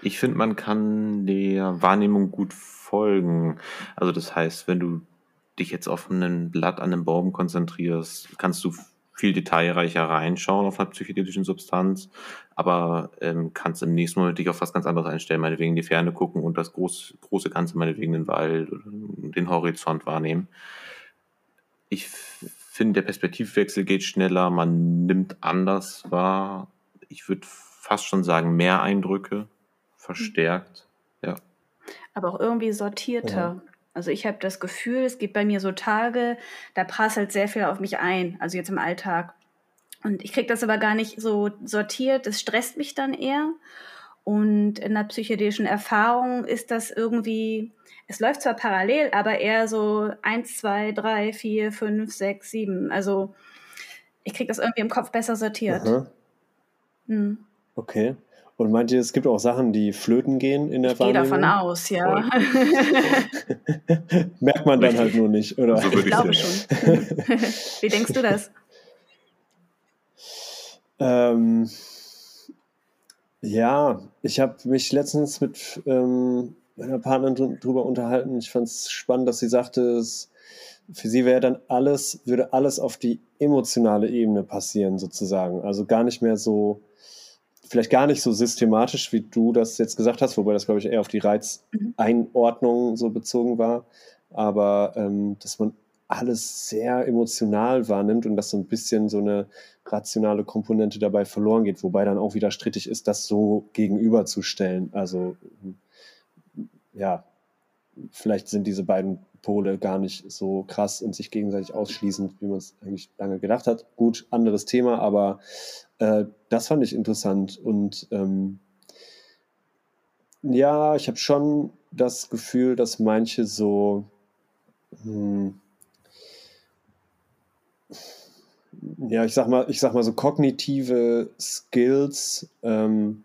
Ich finde, man kann der Wahrnehmung gut folgen. Also das heißt, wenn du dich jetzt auf ein Blatt an einem Baum konzentrierst, kannst du viel detailreicher reinschauen auf einer psychedelischen Substanz, aber ähm, kannst im nächsten Moment dich auf was ganz anderes einstellen, meinetwegen in die Ferne gucken und das groß, große Ganze, meinetwegen den Wald oder den Horizont wahrnehmen. Ich finde, der Perspektivwechsel geht schneller, man nimmt anders wahr. Ich würde fast schon sagen, mehr Eindrücke, verstärkt, ja. Aber auch irgendwie sortierter. Ja. Also ich habe das Gefühl, es gibt bei mir so Tage, da prasselt sehr viel auf mich ein, also jetzt im Alltag. Und ich kriege das aber gar nicht so sortiert, es stresst mich dann eher. Und in der psychedelischen Erfahrung ist das irgendwie, es läuft zwar parallel, aber eher so 1, 2, 3, 4, 5, 6, 7. Also ich kriege das irgendwie im Kopf besser sortiert. Hm. Okay. Und meint ihr, es gibt auch Sachen, die flöten gehen in der ich Wahrnehmung? Ich gehe davon aus, ja. Merkt man dann halt nur nicht, oder? So ich glaube schon. Wie denkst du das? Ähm, ja, ich habe mich letztens mit ähm, meiner Partnerin drüber unterhalten. Ich fand es spannend, dass sie sagte, es, für sie wäre dann alles, würde alles auf die emotionale Ebene passieren, sozusagen. Also gar nicht mehr so vielleicht gar nicht so systematisch, wie du das jetzt gesagt hast, wobei das, glaube ich, eher auf die Reizeinordnung so bezogen war, aber ähm, dass man alles sehr emotional wahrnimmt und dass so ein bisschen so eine rationale Komponente dabei verloren geht, wobei dann auch wieder strittig ist, das so gegenüberzustellen. Also ja, vielleicht sind diese beiden Pole gar nicht so krass und sich gegenseitig ausschließend, wie man es eigentlich lange gedacht hat. Gut, anderes Thema, aber äh, das fand ich interessant. Und ähm, ja, ich habe schon das Gefühl, dass manche so, hm, ja, ich sag mal, ich sag mal so kognitive Skills ähm,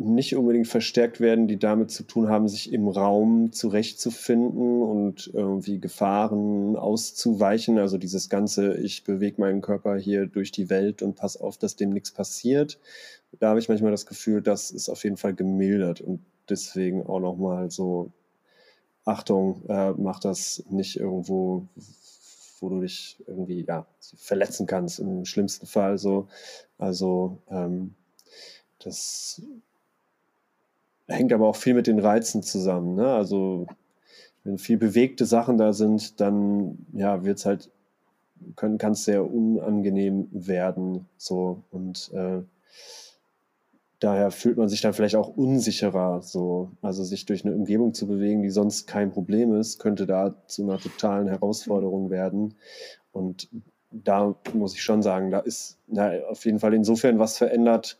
nicht unbedingt verstärkt werden, die damit zu tun haben, sich im Raum zurechtzufinden und irgendwie Gefahren auszuweichen. Also dieses ganze, ich bewege meinen Körper hier durch die Welt und pass auf, dass dem nichts passiert. Da habe ich manchmal das Gefühl, das ist auf jeden Fall gemildert und deswegen auch nochmal so, Achtung, äh, mach das nicht irgendwo, wo du dich irgendwie ja, verletzen kannst, im schlimmsten Fall so. Also ähm, das hängt aber auch viel mit den Reizen zusammen. Ne? Also wenn viel bewegte Sachen da sind, dann ja, wird es halt, kann es sehr unangenehm werden. So und äh, daher fühlt man sich dann vielleicht auch unsicherer. So, also sich durch eine Umgebung zu bewegen, die sonst kein Problem ist, könnte da zu einer totalen Herausforderung werden. Und da muss ich schon sagen, da ist na, auf jeden Fall insofern was verändert,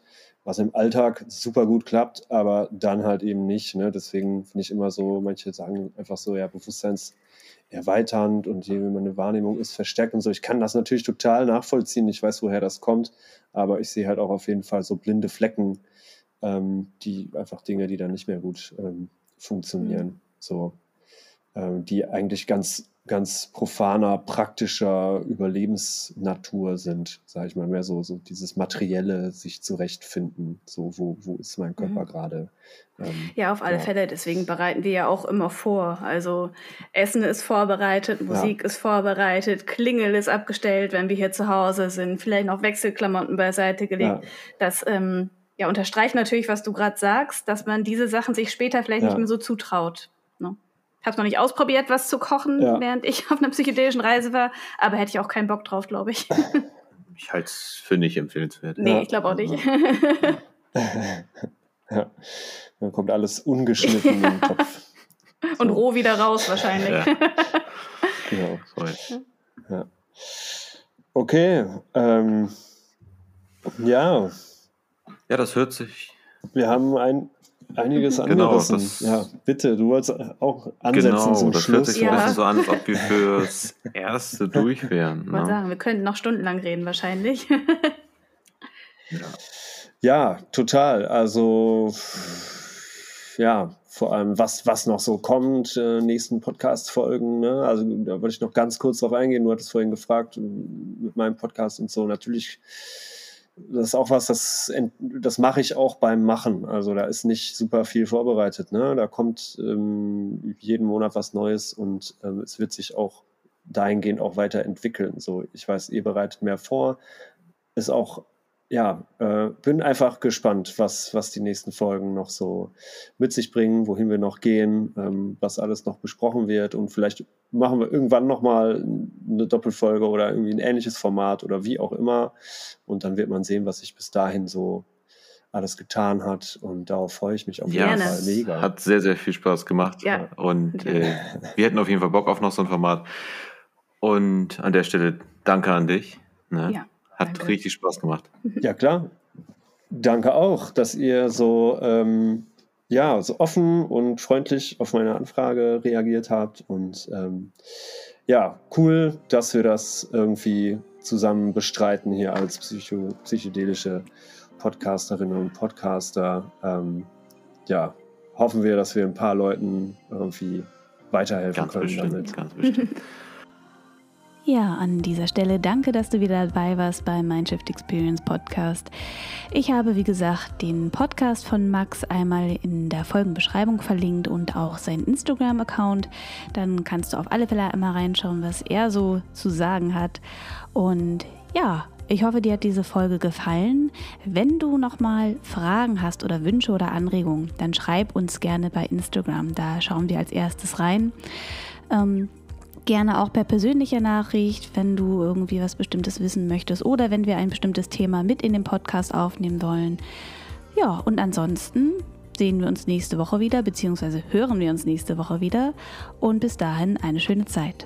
was im Alltag super gut klappt, aber dann halt eben nicht. Ne? Deswegen finde ich immer so, manche sagen einfach so, ja, bewusstseinserweiternd und je meine Wahrnehmung ist verstärkt und so. Ich kann das natürlich total nachvollziehen. Ich weiß, woher das kommt, aber ich sehe halt auch auf jeden Fall so blinde Flecken, ähm, die einfach Dinge, die dann nicht mehr gut ähm, funktionieren. Mhm. So, ähm, die eigentlich ganz ganz profaner, praktischer Überlebensnatur sind, sage ich mal, mehr so, so dieses materielle sich zurechtfinden, so wo, wo ist mein Körper mhm. gerade. Ähm, ja, auf alle ja. Fälle, deswegen bereiten wir ja auch immer vor. Also Essen ist vorbereitet, Musik ja. ist vorbereitet, Klingel ist abgestellt, wenn wir hier zu Hause sind, vielleicht noch Wechselklamotten beiseite gelegt. Ja. Das ähm, ja, unterstreicht natürlich, was du gerade sagst, dass man diese Sachen sich später vielleicht nicht mehr so zutraut. Habe es noch nicht ausprobiert, was zu kochen, ja. während ich auf einer psychedelischen Reise war, aber hätte ich auch keinen Bock drauf, glaube ich. ich halte es für nicht empfehlenswert. Nee, ja. ich glaube auch nicht. ja. Dann kommt alles ungeschnitten in den Kopf. So. Und roh wieder raus wahrscheinlich. Ja. genau. Ja. Okay. Ähm, ja. Ja, das hört sich. Wir haben ein einiges genau, angerissen. Das, ja, bitte, du wolltest auch ansetzen genau, zum das Schluss. hört sich ja. so an, als ob wir fürs Erste durch wären. Ich wollte ne? sagen, wir könnten noch stundenlang reden wahrscheinlich. ja. ja, total. Also ja, vor allem, was, was noch so kommt, äh, nächsten Podcast-Folgen. Ne? Also da würde ich noch ganz kurz drauf eingehen. Du hattest vorhin gefragt mit meinem Podcast und so. Natürlich das ist auch was, das, das mache ich auch beim Machen. Also da ist nicht super viel vorbereitet. Ne? Da kommt ähm, jeden Monat was Neues und ähm, es wird sich auch dahingehend auch weiterentwickeln. So, ich weiß, ihr bereitet mehr vor. Ist auch ja, äh, bin einfach gespannt, was, was die nächsten Folgen noch so mit sich bringen, wohin wir noch gehen, ähm, was alles noch besprochen wird und vielleicht machen wir irgendwann nochmal eine Doppelfolge oder irgendwie ein ähnliches Format oder wie auch immer und dann wird man sehen, was sich bis dahin so alles getan hat und darauf freue ich mich auf jeden Gerne. Fall mega. Hat sehr, sehr viel Spaß gemacht ja. und äh, wir hätten auf jeden Fall Bock auf noch so ein Format und an der Stelle danke an dich. Ne? Ja. Hat Danke. richtig Spaß gemacht. Ja, klar. Danke auch, dass ihr so, ähm, ja, so offen und freundlich auf meine Anfrage reagiert habt. Und ähm, ja, cool, dass wir das irgendwie zusammen bestreiten hier als psycho psychedelische Podcasterinnen und Podcaster. Ähm, ja, hoffen wir, dass wir ein paar Leuten irgendwie weiterhelfen ganz können bestimmt, damit. Ganz bestimmt. Ja, an dieser Stelle danke, dass du wieder dabei warst beim Mindshift Experience Podcast. Ich habe, wie gesagt, den Podcast von Max einmal in der Folgenbeschreibung verlinkt und auch seinen Instagram-Account. Dann kannst du auf alle Fälle einmal reinschauen, was er so zu sagen hat. Und ja, ich hoffe, dir hat diese Folge gefallen. Wenn du nochmal Fragen hast oder Wünsche oder Anregungen, dann schreib uns gerne bei Instagram. Da schauen wir als erstes rein. Ähm, gerne auch per persönlicher Nachricht, wenn du irgendwie was Bestimmtes wissen möchtest oder wenn wir ein bestimmtes Thema mit in den Podcast aufnehmen wollen. Ja, und ansonsten sehen wir uns nächste Woche wieder, beziehungsweise hören wir uns nächste Woche wieder. Und bis dahin eine schöne Zeit.